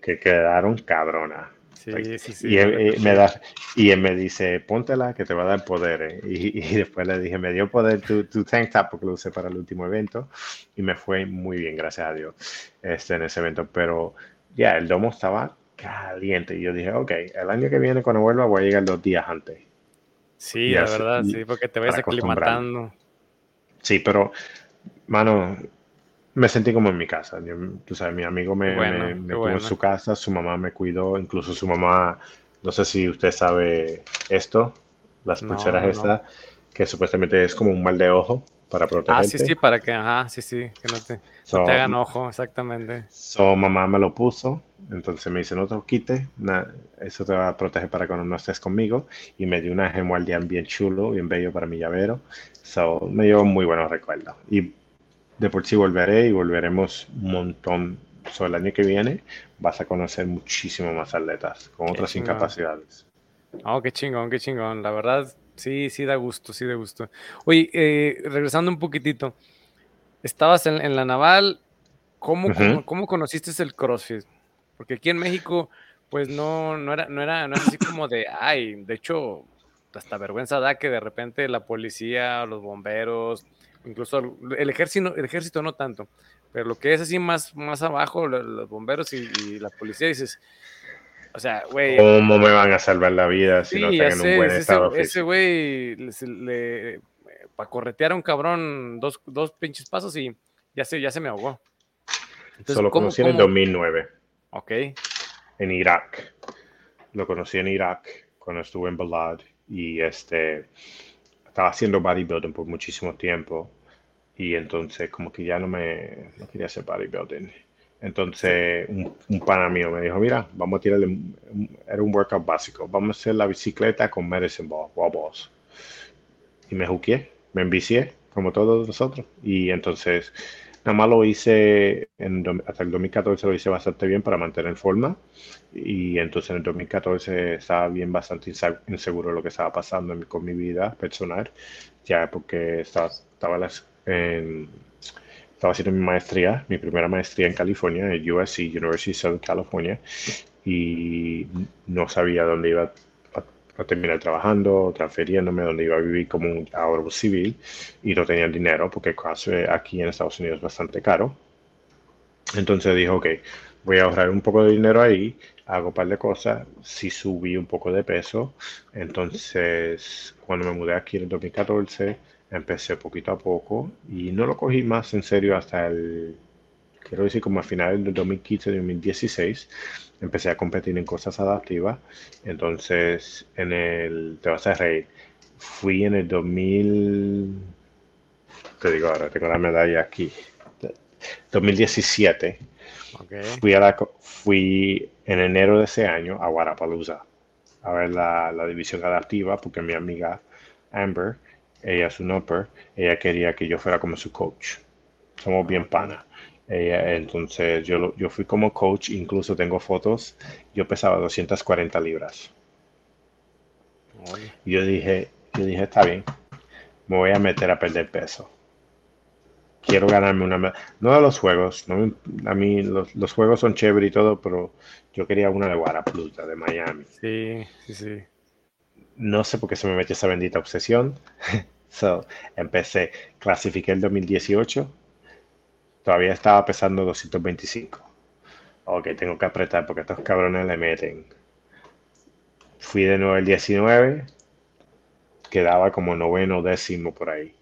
que quedaron cabronas. Y, él, me da, y él me dice, póntela que te va a dar poderes. Y, después le dije, me dio poder tu, tu tank top porque lo usé para el último evento. Y me fue muy bien, gracias a Dios, este, en ese evento. Pero ya, el domo estaba caliente. Y yo dije, ok, el año que viene cuando vuelva voy a llegar dos días antes. Sí, la verdad, sí, porque te vas aclimatando. Sí, pero, mano, me sentí como en mi casa. tú sabes, mi amigo me, me, en su casa, su mamá me cuidó, incluso su mamá, no sé si usted sabe esto, las pulseras estas, que supuestamente es como un mal de ojo, para protegerte. Ah, sí, sí, para que, ajá, sí, sí, que no te, te hagan ojo, exactamente. So, mamá me lo puso, entonces me dice, no te lo quites, eso te va a proteger para cuando no estés conmigo, y me dio una gemualdian bien chulo, bien bello para mi llavero, so, me dio muy buenos recuerdos. Y de por sí volveré y volveremos un montón. So, el año que viene vas a conocer muchísimo más atletas con otras incapacidades. Oh, qué chingón, qué chingón. La verdad, sí, sí da gusto, sí da gusto. Oye, eh, regresando un poquitito, estabas en, la naval, ¿cómo, cómo, conociste el CrossFit? Porque aquí en México, pues no, no, era, no, era, no era así como de, ay, de hecho, hasta vergüenza da que de repente la policía, los bomberos, incluso el ejército, el ejército no tanto, pero lo que es así más, más abajo, los bomberos y, la policía, dices, o sea, güey. ¿Cómo me van a salvar la vida si no están en un buen estado? Ese güey, le, para corretear a un cabrón dos, dos pinches pasos y ya se, ya se me ahogó. Entonces, Solo conocí en el 2009. Ok. En Irak. Lo conocí en Irak cuando estuve en Balad y este estaba haciendo bodybuilding por muchísimo tiempo y entonces como que ya no me no quería hacer bodybuilding. Entonces un, un pana mío me dijo, mira, vamos a tirarle, era un workout básico, vamos a hacer la bicicleta con medicine ball, balls. Y me juqué, me envicié, como todos nosotros. Y entonces Nada más lo hice en, hasta el 2014 lo hice bastante bien para mantener forma y entonces en el 2014 estaba bien bastante inseguro de lo que estaba pasando con mi vida personal, ya porque estaba, estaba, estaba haciendo mi maestría, mi primera maestría en California, en USC, University of Southern California, y no sabía dónde iba a terminar trabajando, transfiriéndome donde iba a vivir como un ahorro civil y no tenía dinero porque aquí en Estados Unidos es bastante caro. Entonces dijo, ok, voy a ahorrar un poco de dinero ahí, hago un par de cosas, si subí un poco de peso, entonces cuando me mudé aquí en el 2014, empecé poquito a poco y no lo cogí más en serio hasta el, quiero decir, como a finales del 2015-2016 empecé a competir en cosas adaptivas. Entonces, en el, te vas a reír, fui en el 2000, te digo ahora, tengo la medalla aquí, 2017. Fui, a la, fui en enero de ese año a Guarapalooza a ver la, la división adaptiva porque mi amiga Amber, ella es un upper, ella quería que yo fuera como su coach. Somos bien panas entonces yo, yo fui como coach, incluso tengo fotos, yo pesaba 240 libras. Yo dije, yo dije, está bien, me voy a meter a perder peso. Quiero ganarme una No de los juegos, no, a mí los, los, juegos son chéveres y todo, pero yo quería una de Guarapluta, de Miami. Sí, sí, sí. No sé por qué se me metió esa bendita obsesión. so, empecé, clasifiqué el 2018 Todavía estaba pesando 225. Ok, tengo que apretar porque estos cabrones le meten. Fui de nuevo el 19. Quedaba como noveno décimo por ahí.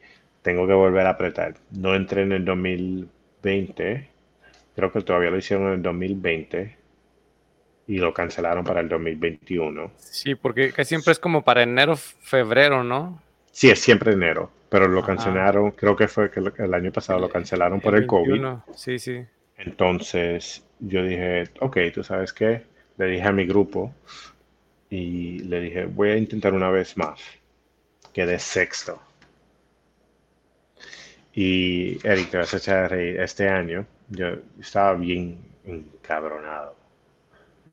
Tengo que volver a apretar. No entré en el 2020. Creo que todavía lo hicieron en el 2020 y lo cancelaron para el 2021. Sí, porque siempre es como para enero, febrero, ¿no? Sí, es siempre enero pero lo cancelaron, creo que fue que el año pasado lo cancelaron por el, COVID. Sí, sí. Entonces yo dije, ok, tú sabes qué, le dije a mi grupo y le dije, voy a intentar una vez más. Quedé sexto. Y Eric, te vas a echar a reír. Este año yo estaba bien encabronado.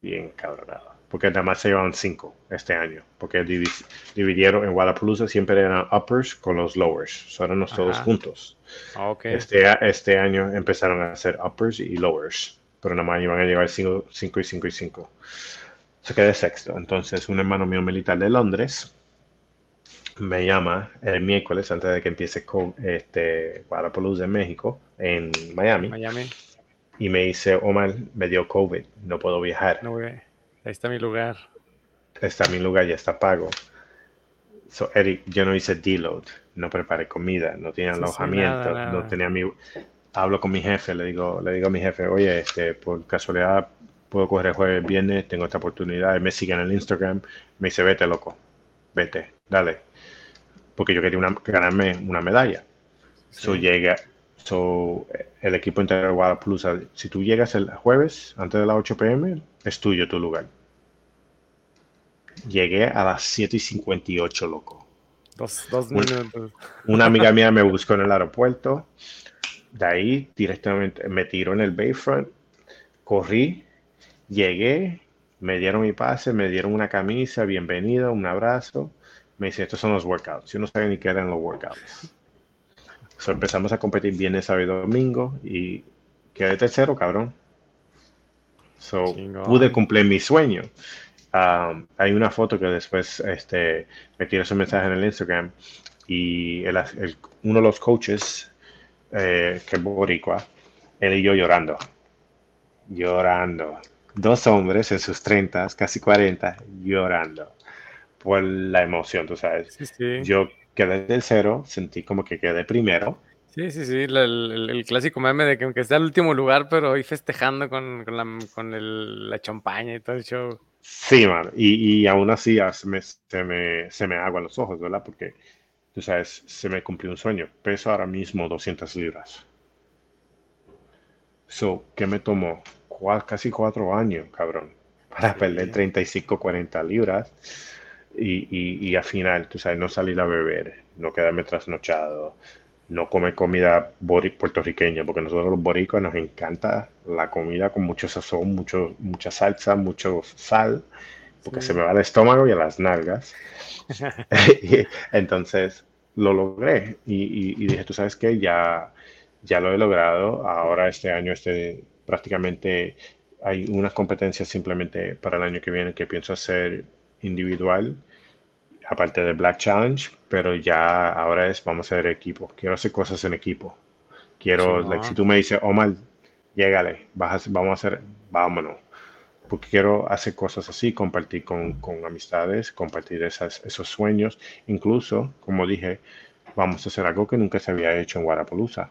Bien encabronado porque nada más se llevaban cinco este año, porque dividieron en Guadalajara siempre eran uppers con los lowers, so eran todos juntos. Ah, este, este año empezaron a hacer uppers y lowers, pero nada más iban a llevar cinco, cinco y cinco y cinco. Se quedé sexto. Entonces, un hermano mío militar de Londres me llama el miércoles antes de que empiece con este Guadalajara en México, en Miami. Miami. Y me dice, Omar, me dio COVID, no puedo viajar. No, Ahí está mi lugar. Está mi lugar, ya está pago. So, Eric, yo no hice deload, no preparé comida, no tenía alojamiento, no tenía mi... Hablo con mi jefe, le digo, le digo a mi jefe, oye, este, por casualidad puedo correr jueves, viernes, tengo esta oportunidad. Me sigue en el Instagram, me dice, vete, loco, vete, dale. Porque yo quería ganarme una medalla. So llega, so, el equipo entero de Guadalajara, si tú llegas el jueves antes de las 8 pm, es tuyo tu lugar. Llegué a las 7 y 58, loco. Dos, dos minutos. Una amiga mía me buscó en el aeropuerto. De ahí directamente me tiró en el Bayfront. Corrí, llegué, me dieron mi pase, me dieron una camisa, bienvenido, un abrazo. Me dice, estos son los workouts. Yo no sabía ni qué eran los workouts. Empezamos a competir viernes, sábado y domingo y quedé tercero, cabrón. So, pude cumplir mi sueño. Um, hay una foto que después este, me tiró ese mensaje en el Instagram y uno de los coaches, eh, que es boricua, él y yo llorando. Llorando. Dos hombres en sus 30, casi 40, llorando por la emoción, tú sabes. Yo quedé del cero, sentí como que quedé primero. Sí, sí, sí, el, clásico meme de que aunque sea el último lugar, pero hoy festejando con, con, la, con la champaña y todo el show. Sí, man. Y, y aún así se me, se, me, se me aguan los ojos, ¿verdad? Porque, tú sabes, se me cumplió un sueño. Peso ahora mismo 200 libras. So, ¿qué me tomó? casi cuatro años, cabrón, para perder 35, 40 libras. Y, y, y al final, tú sabes, no salir a beber, no quedarme trasnochado, no comer comida puertorriqueña, porque nosotros los boricos nos encanta la comida con mucho sazón, mucho, mucha salsa, mucho sal, porque se me va al estómago y a las nalgas. Entonces lo logré y, dije, tú sabes que ya, ya lo he logrado. Ahora este año este, prácticamente hay unas competencias simplemente para el año que viene que pienso hacer individual aparte de Black Challenge, pero ya ahora es, vamos a hacer equipo. Quiero hacer cosas en equipo. Quiero, si tú me dices, Omar, llégale, vas vamos a hacer, vámonos. Porque quiero hacer cosas así, compartir con, con amistades, compartir esas, esos sueños. Incluso, como dije, vamos a hacer algo que nunca se había hecho en.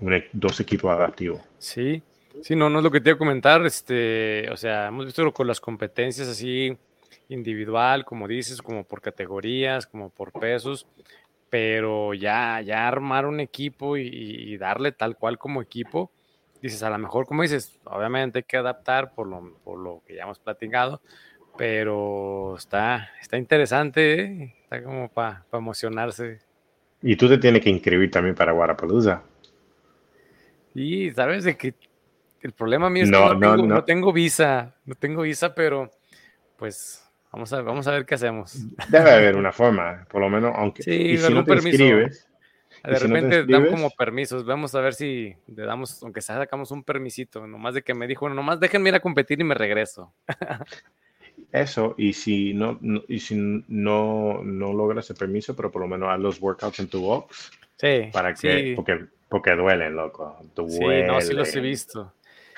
E, dos equipos adaptivos. Sí, sí, no, no es lo que te iba a comentar. Este, o sea, hemos visto con las competencias así individual, como dices, como por categorías, como por pesos, pero ya, ya armar un equipo y, darle tal cual como equipo, dices, a lo mejor, como dices, obviamente hay que adaptar por lo, por lo que ya hemos platicado, pero está, está interesante, ¿eh? está como para emocionarse. Y tú te tienes que inscribir también para Guarapalooza. Y sabes de que el problema mío es que no, tengo, no tengo visa, no tengo visa, pero pues Vamos a, vamos a ver qué hacemos. Debe haber una forma, por lo menos, aunque sí, si no te inscribes, de repente dan como permisos. Vamos a ver si le damos, aunque sea sacamos un permisito, nomás de que me dijo, bueno, nomás déjenme ir a competir y me regreso. Eso, y si no, y si no, no logras el permiso, pero por lo menos haz los workouts en tu box. Sí. Para que, porque, porque duelen, loco. Duelen. Sí, no, sí los he visto.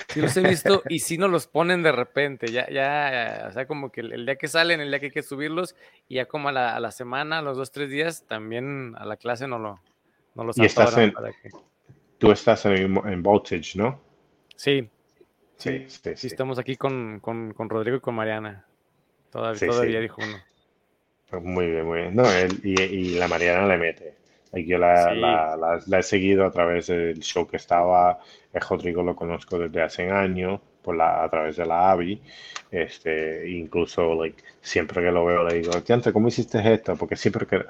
Sí los he visto y si no los ponen de repente, ya, ya, o sea, como que el, día que salen, el día que hay que subirlos, y ya como a la, a la semana, a los dos, tres días, también a la clase no, lo, no los y estás en, Tú estás en, en Voltage, ¿no? Sí. Sí, sí, sí, estamos aquí con, con, con, Rodrigo y con Mariana. Todavía, todavía dijo uno. Muy bien, muy bien. No, él, y, y la Mariana le mete. Yo la, la, la, he seguido a través del show que estaba. El Rodrigo lo conozco desde hace años por la, a través de la AVI. Este, incluso like, siempre que lo veo le digo, Tiante, ¿cómo hiciste esto? Porque siempre que...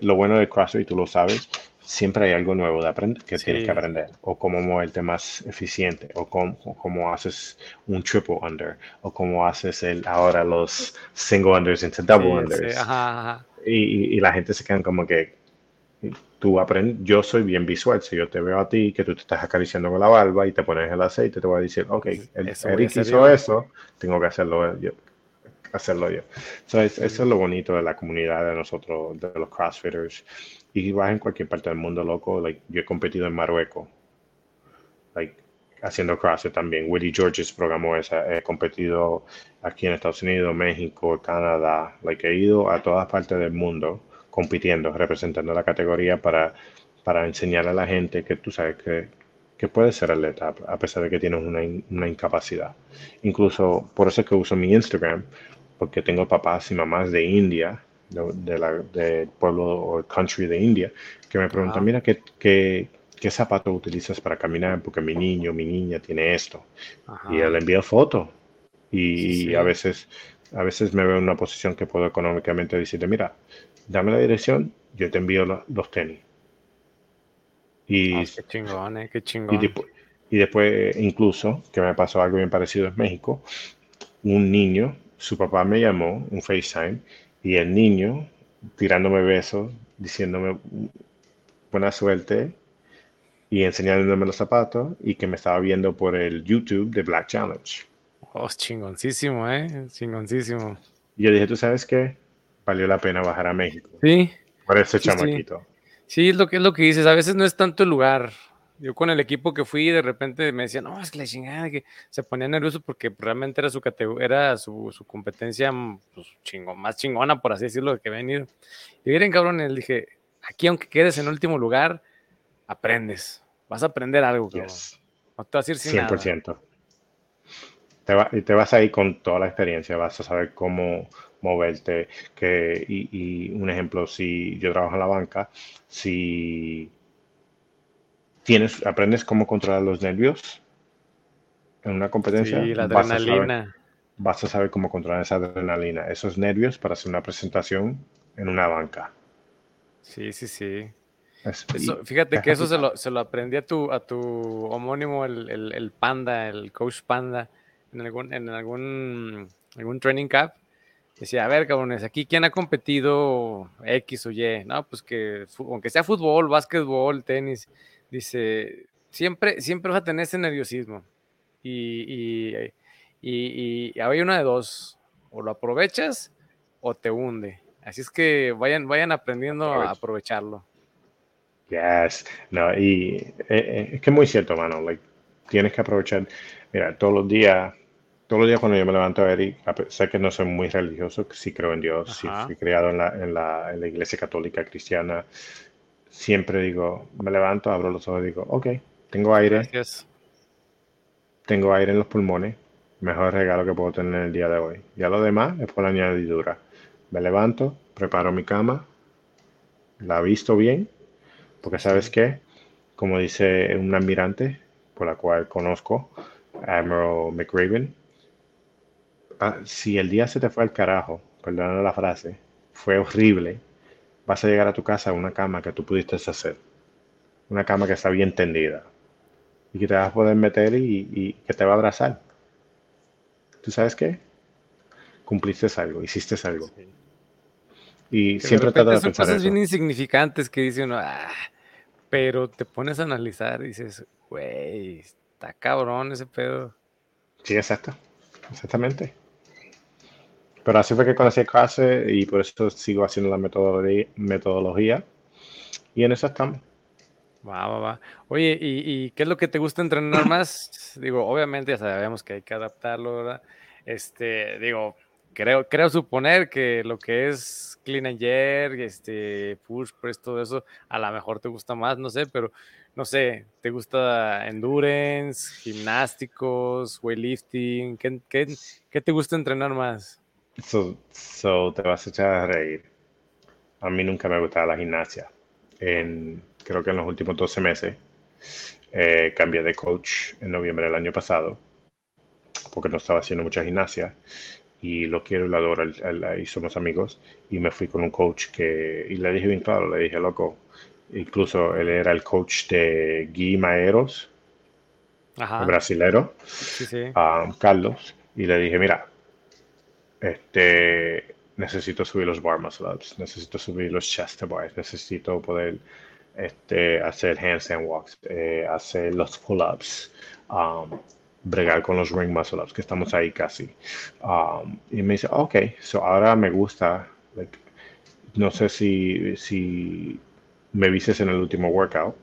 lo bueno de CrossFit, tú lo sabes, siempre hay algo nuevo de aprender, que tienes que aprender. O cómo moverte más eficiente, o cómo, cómo, haces un triple under, o cómo haces el, ahora los single unders into double unders. Y, y, la gente se queda como que, tú aprendes, yo soy bien visual, si yo te veo a ti que tú te estás acariciando con la barba y te pones el aceite, te voy a decir, ok, el, Eric hizo eso, tengo que hacerlo yo. Hacerlo yo. eso es lo bonito de la comunidad de nosotros, de los CrossFitters. Y vas en cualquier parte del mundo, loco. Like, yo he competido en Marruecos, like, haciendo CrossFit también. Willie Georges programó esa. He competido aquí en Estados Unidos, México, Canadá. Like, he ido a todas partes del mundo compitiendo, representando la categoría para, para enseñar a la gente que tú sabes que, que puedes ser atleta a pesar de que tienes una, una, incapacidad. Incluso por eso es que uso mi Instagram, porque tengo papás y mamás de India del pueblo o country de India, que me preguntan, mira, ¿qué, qué, qué zapato utilizas para caminar? Porque mi niño, mi niña tiene esto. Y él envía foto. Y a veces a veces me veo en una posición que puedo económicamente decirte, mira, dame la dirección, yo te envío los, tenis. Y, ah, qué chingón, eh, qué chingón. Y, después, incluso, que me pasó algo bien parecido en México, un niño, su papá me llamó, un FaceTime, y el niño tirándome besos, diciéndome buena suerte y enseñándome los zapatos y que me estaba viendo por el YouTube de Black Challenge. Oh, chingoncísimo, ¿eh? Chingoncísimo. Y yo dije, ¿tú sabes qué? Valió la pena bajar a México. Sí. Por ese chamaquito. Sí. es lo que es lo que dices. A veces no es tanto el lugar. Yo con el equipo que fui, de repente me decían, no, es que la chingada, que se ponía nervioso porque realmente era su era su, su competencia pues, más chingona, por así decirlo, que venir. Y miren, cabrón, le dije, aquí aunque quedes en último lugar, aprendes. Vas a aprender algo, cabrón. No te vas a ir sin 100% y te vas a ir con toda la experiencia, vas a saber cómo moverte. Que, y, un ejemplo, si yo trabajo en la banca, si tienes, aprendes cómo controlar los nervios en una competencia, la adrenalina. Vas a, saber, cómo controlar esa adrenalina, esos nervios para hacer una presentación en una banca. Sí, sí, sí. fíjate que eso se lo, se lo, aprendí a tu, a tu homónimo, el, el, Panda, el coach Panda en algún, en algún, algún training cap, decía, a ver, cabrones, aquí quién ha competido X o Y, no, pues que aunque sea fútbol, básquetbol, tenis, dice, siempre, siempre vas a tener ese nerviosismo. Y, y, y, hay una de dos, o lo aprovechas o te hunde. Así es que vayan, vayan aprendiendo a aprovecharlo. Yes, no, y eh, eh, es que es muy cierto, mano, like, tienes que aprovechar, mira, todos los días todos los días cuando yo me levanto a ver, y sé que no soy muy religioso, sí creo en Dios, sí fui criado en la, en, la, en la, iglesia católica cristiana, siempre digo, me levanto, abro los ojos y digo, ok, tengo aire, tengo aire en los pulmones, mejor regalo que puedo tener el día de hoy. Ya lo demás es por la añadidura. Me levanto, preparo mi cama, la visto bien, porque sabes qué, como dice un almirante, por la cual conozco, Admiral McRaven, Ah, si el día se te fue al carajo, perdona la frase, fue horrible, vas a llegar a tu casa a una cama que tú pudiste hacer. Una cama que está bien tendida. Y que te vas a poder meter y, que te va a abrazar. ¿Tú sabes qué? Cumpliste algo, hiciste algo. Y siempre te de Son cosas bien insignificantes que dice uno, ah", pero te pones a analizar y dices, güey, está cabrón ese pedo. Sí, exacto. Exactamente. Pero así fue que conocí el clase y por eso sigo haciendo la metodología. Y en eso estamos. Va, va, va. Oye, ¿y, qué es lo que te gusta entrenar más? digo, obviamente ya sabemos que hay que adaptarlo, ¿verdad? Este, digo, creo, creo suponer que lo que es clean and jerk, este, push press, todo eso, a lo mejor te gusta más, no sé, pero no sé, ¿te gusta endurance, gimnásticos, weightlifting? ¿Qué, qué, qué te gusta entrenar más? So, so, te vas a echar a reír. A mí nunca me gustaba la gimnasia. En, creo que en los últimos 12 meses eh, cambié de coach en noviembre del año pasado porque no estaba haciendo mucha gimnasia. Y lo quiero y lo adoro y somos amigos. Y me fui con un coach que y le dije bien claro, le dije loco, incluso él era el coach de Guy Maeros, brasilero, Carlos, y le dije mira, este, necesito subir los bar muscle ups, necesito subir los chest bars, necesito poder este, hacer handstand walks, eh, hacer los pull-ups, um, bregar con los ring muscle ups, que estamos ahí casi. Um, y me dice, ok, so ahora me gusta, no sé si, si me vistes en el último workout,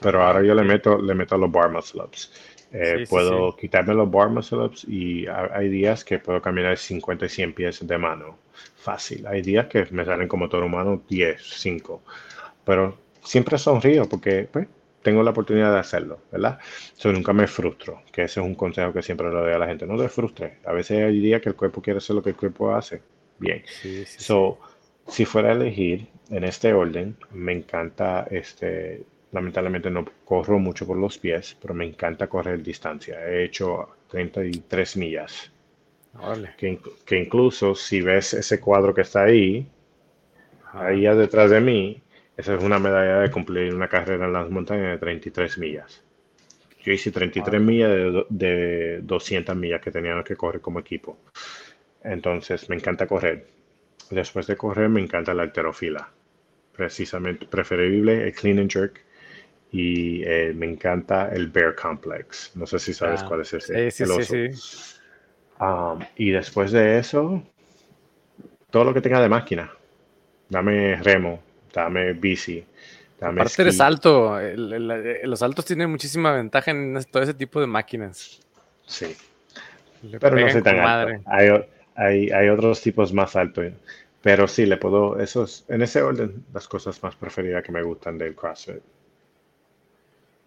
pero ahora yo le meto, le meto los bar muscle ups. Eh, puedo quitarme los bar muscle ups y hay días que puedo caminar 50 y 100 pies de mano. Fácil. Hay días que me salen como todo humano 10, 5. Pero siempre sonrío porque pues, tengo la oportunidad de hacerlo, ¿verdad? Yo nunca me frustro, que ese es un consejo que siempre le doy a la gente. No te frustres. A veces hay días que el cuerpo quiere hacer lo que el cuerpo hace. bien. so, si fuera a elegir en este orden, me encanta este. Lamentablemente no corro mucho por los pies, pero me encanta correr distancia. He hecho 33 millas. Que, que, incluso si ves ese cuadro que está ahí, ahí detrás de mí, esa es una medalla de cumplir una carrera en las montañas de 33 millas. Yo hice 33 millas de, de 200 millas que teníamos que correr como equipo. Entonces, me encanta correr. Después de correr, me encanta la alterofila. Precisamente, preferible el clean and jerk. Y eh, me encanta el bear complex. No sé si sabes ah, cuál es ese. Sí, sí, sí, um, y después de eso, todo lo que tenga de máquina. Dame remo, dame bici, dame Aparte eres alto. los altos tienen muchísima ventaja en todo ese tipo de máquinas. Sí. Pero no soy tan alto. Hay, hay, otros tipos más altos. Pero sí, le puedo, esos, en ese orden, las cosas más preferidas que me gustan del CrossFit.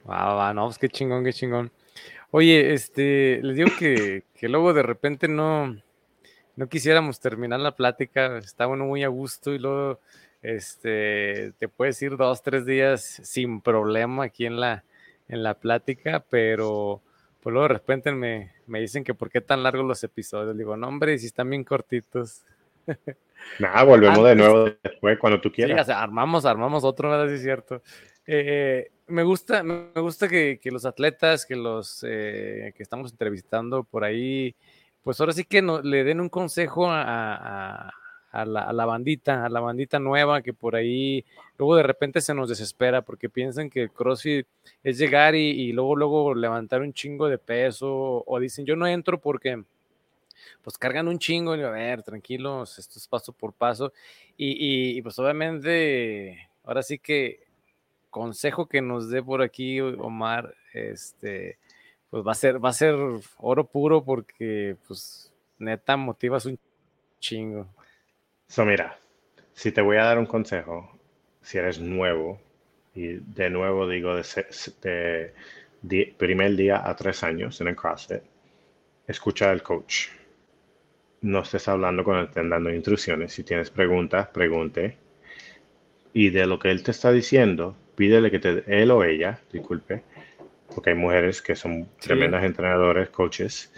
Wow, wow, no, pues qué chingón, qué chingón. Oye, este, les digo que, que luego de repente no, no quisiéramos terminar la plática, está muy a gusto y luego este, te puedes ir dos, tres días sin problema aquí en la, en la plática, pero pues luego de repente me, me dicen que por qué tan largos los episodios. Digo, no, hombre, si están bien cortitos. Nada, volvemos de nuevo después cuando tú quieras. armamos, armamos otro, ¿verdad? es cierto. Eh, me gusta, me gusta que, los atletas, que los eh, que estamos entrevistando por ahí, pues ahora sí que no, le den un consejo a, a, la, a, la, bandita, a la bandita nueva que por ahí luego de repente se nos desespera porque piensan que el CrossFit es llegar y, luego, luego levantar un chingo de peso o dicen yo no entro porque pues cargan un chingo y a ver, tranquilos, esto es paso por paso y, y pues obviamente ahora sí que consejo que nos dé por aquí Omar, este, pues va a ser, va a ser oro puro porque, pues, neta, motivas un chingo. So, mira, si te voy a dar un consejo, si eres nuevo, y de nuevo digo de, primer día a tres años en el CrossFit, escucha al coach. No estés hablando con él, dando instrucciones. Si tienes preguntas, pregunte. Y de lo que él te está diciendo, pídele que te, él o ella, disculpe, porque hay mujeres que son tremendas entrenadores, coaches,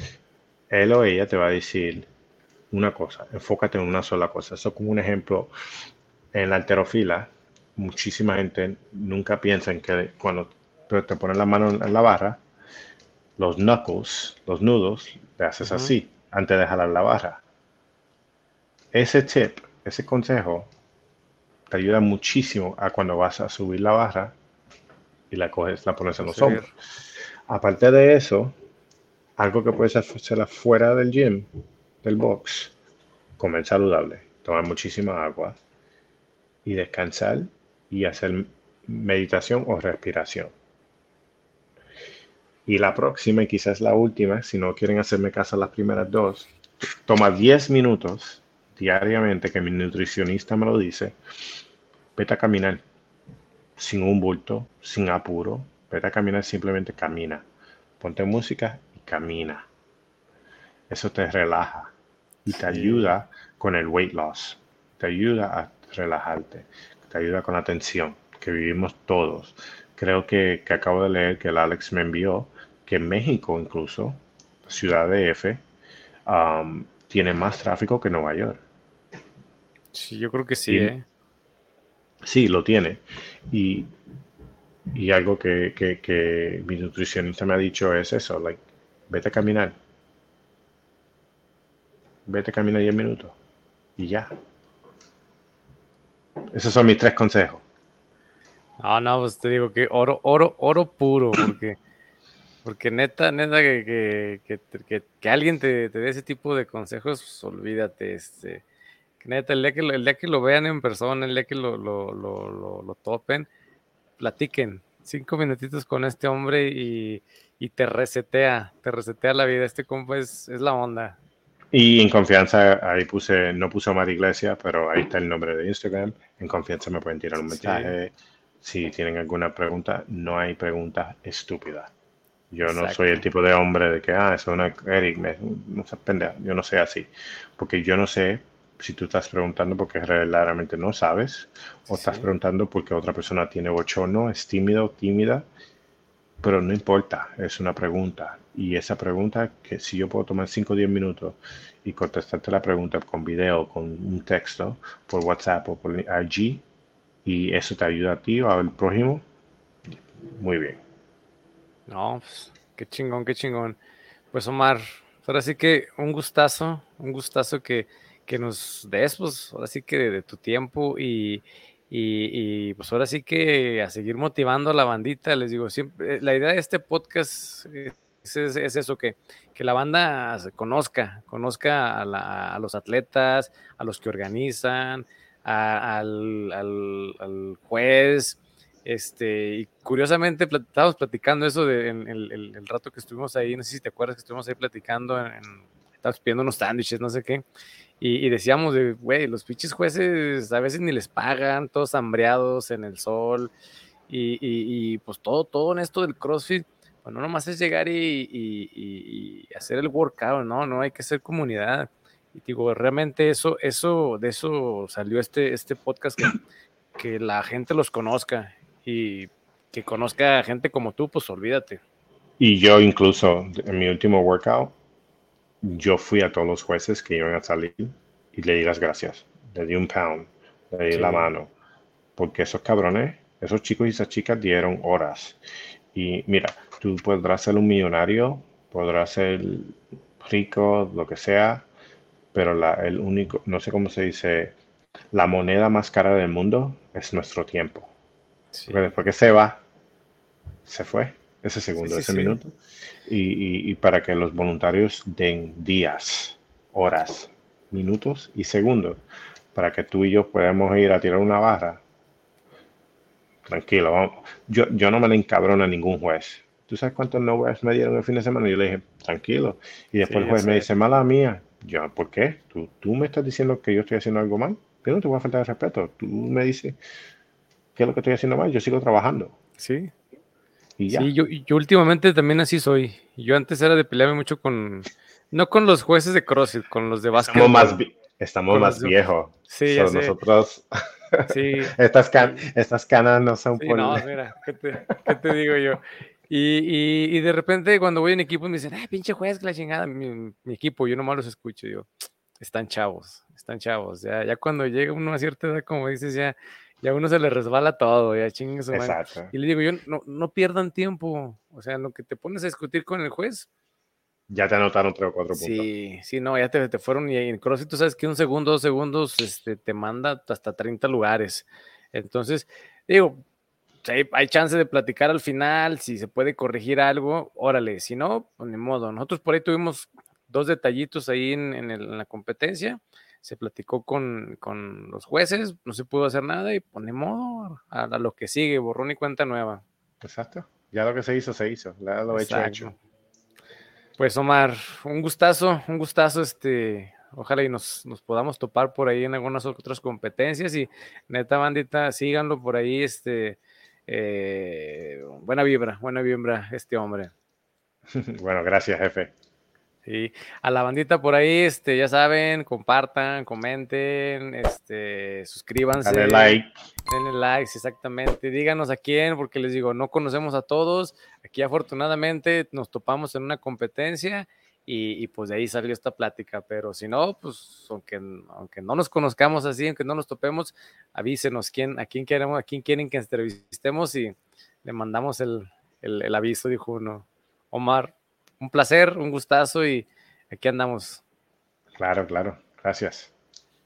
él o ella te va a decir una cosa, enfócate en una sola cosa. Eso como un ejemplo, en la alterofila, muchísima gente nunca piensa en que cuando te pones la mano en la barra, los knuckles, los nudos, te haces así antes de jalar la barra. Ese tip, ese consejo, te ayuda muchísimo a cuando vas a subir la barra y la coges, la pones en los hombros. Aparte de eso, algo que puedes hacer afuera del gym, del box, comer saludable, tomar muchísima agua y descansar y hacer meditación o respiración. Y la próxima, y quizás la última, si no quieren hacerme caso las primeras dos, toma 10 minutos diariamente, que mi nutricionista me lo dice, vete a caminar sin un bulto, sin apuro, vete a caminar, simplemente camina. Ponte música y camina. Eso te relaja y te ayuda con el weight loss. Te ayuda a relajarte, te ayuda con la tensión que vivimos todos. Creo que, acabo de leer que el Alex me envió que México incluso, ciudad de F, um, tiene más tráfico que Nueva York. Sí, yo creo que sí, ¿eh? Sí, lo tiene. Y, algo que, mi nutricionista me ha dicho es eso, like, vete a caminar. Vete a caminar 10 minutos. Y ya. Esos son mis tres consejos. Ah, no, pues te digo que oro, oro, oro puro, porque, porque neta, neta, que, que, alguien te, te, dé ese tipo de consejos, pues, olvídate, este, Neta, el día que lo, el día que lo vean en persona, el día que lo, lo, lo, topen, platiquen cinco minutitos con este hombre y, y, te resetea, te resetea la vida. Este compa es, es, la onda. Y en confianza, ahí puse, no puse Omar Iglesia, pero ahí está el nombre de Instagram. En confianza me pueden tirar un mensaje. Si tienen alguna pregunta, no hay pregunta estúpida. Yo no soy el tipo de hombre de que, ah, es una Eric, no se pendeja. Yo no sé así. Porque yo no sé si tú estás preguntando porque realmente no sabes, o estás preguntando porque otra persona tiene bochorno, es tímido, tímida, pero no importa, es una pregunta. Y esa pregunta, que si yo puedo tomar 5 o 10 minutos y contestarte la pregunta con video, con un texto, por WhatsApp o por IG, y eso te ayuda a ti o al prójimo, muy bien. No, pues, qué chingón, qué chingón. Pues Omar, ahora sí que un gustazo, un gustazo que, que nos des, pues ahora sí que de, tu tiempo y, y, pues ahora sí que a seguir motivando a la bandita, les digo, siempre, la idea de este podcast es, es, eso, que, que, la banda se conozca, conozca a, a, los atletas, a los que organizan, al, al, al, juez, este, y curiosamente estábamos platicando eso de, en, el, el, rato que estuvimos ahí, no sé si te acuerdas que estuvimos ahí platicando, en, estábamos pidiendo unos sándwiches, no sé qué, y, decíamos de, güey, los pinches jueces a veces ni les pagan, todos hambreados en el sol, y, y, pues todo, todo en esto del CrossFit, bueno, nomás es llegar y, hacer el workout, ¿no? No hay que ser comunidad. Y digo, realmente eso, eso, de eso salió este, este podcast que, que la gente los conozca y que conozca a gente como tú, pues olvídate. Y yo incluso en mi último workout, yo fui a todos los jueces que iban a salir y le di las gracias. Le di un pound, le di la mano. Porque esos cabrones, esos chicos y esas chicas dieron horas. Y mira, tú podrás ser un millonario, podrás ser rico, lo que sea, pero la, el único, no sé cómo se dice, la moneda más cara del mundo es nuestro tiempo. Porque después que se va, se fue ese segundo, ese minuto. Y, y, para que los voluntarios den días, horas, minutos y segundos para que tú y yo podamos ir a tirar una barra. Tranquilo, vamos. Yo, yo no me le encabrono a ningún juez. ¿Tú sabes cuántos no me dieron el fin de semana? Y yo le dije, tranquilo. Y después el juez me dice, mala mía. Yo, ¿por qué? ¿Tú, ¿Tú me estás diciendo que yo estoy haciendo algo mal? Yo no te voy a faltar de respeto. Tú me dices, ¿qué es lo que estoy haciendo mal? Yo sigo trabajando. Sí. Y ya. Sí, yo, yo últimamente también así soy. Yo antes era de pelearme mucho con, no con los jueces de CrossFit, con los de básquet. Estamos más, estamos más viejos. Sí, ya nosotros. Sí. estas, estas canas no son sí, No, mira, ¿qué te, ¿qué te, digo yo? Y, y, y, de repente cuando voy en equipo me dicen, ay, pinche juez, que la chingada, mi, mi equipo, yo nomás los escucho, yo, están chavos, están chavos, ya, ya cuando llega uno a cierta edad, como dices, ya, ya uno se le resbala todo, ya chingue su Exacto. Y le digo, yo, no, no pierdan tiempo, o sea, lo que te pones a discutir con el juez, ya te anotaron tres o cuatro puntos. Sí, sí, no, ya te, te fueron. Y en CrossFit tú sabes que un segundo, dos segundos este, te manda hasta 30 lugares. Entonces, digo, hay, hay, chance de platicar al final, si se puede corregir algo, órale. Si no, pues ni modo. Nosotros por ahí tuvimos dos detallitos ahí en, en, la competencia. Se platicó con, con, los jueces, no se pudo hacer nada y pues modo a, lo que sigue, borrón y cuenta nueva. Exacto. Ya lo que se hizo, se hizo. Lo hecho, hecho. Pues Omar, un gustazo, un gustazo, este, ojalá y nos, nos, podamos topar por ahí en algunas otras competencias y neta bandita, síganlo por ahí, este, eh, buena vibra, buena vibra este hombre. Bueno, gracias jefe. Sí, a la bandita por ahí, este, ya saben, compartan, comenten, este, suscríbanse. Denle like. Denle likes, exactamente. Díganos a quién, porque les digo, no conocemos a todos. Aquí afortunadamente nos topamos en una competencia y, pues de ahí salió esta plática. Pero si no, pues aunque, aunque no nos conozcamos así, aunque no nos topemos, avísenos quién, a quién queremos, a quién quieren que entrevistemos y le mandamos el, el, el aviso, dijo uno. Omar, un placer, un gustazo y aquí andamos. Claro, claro. Gracias.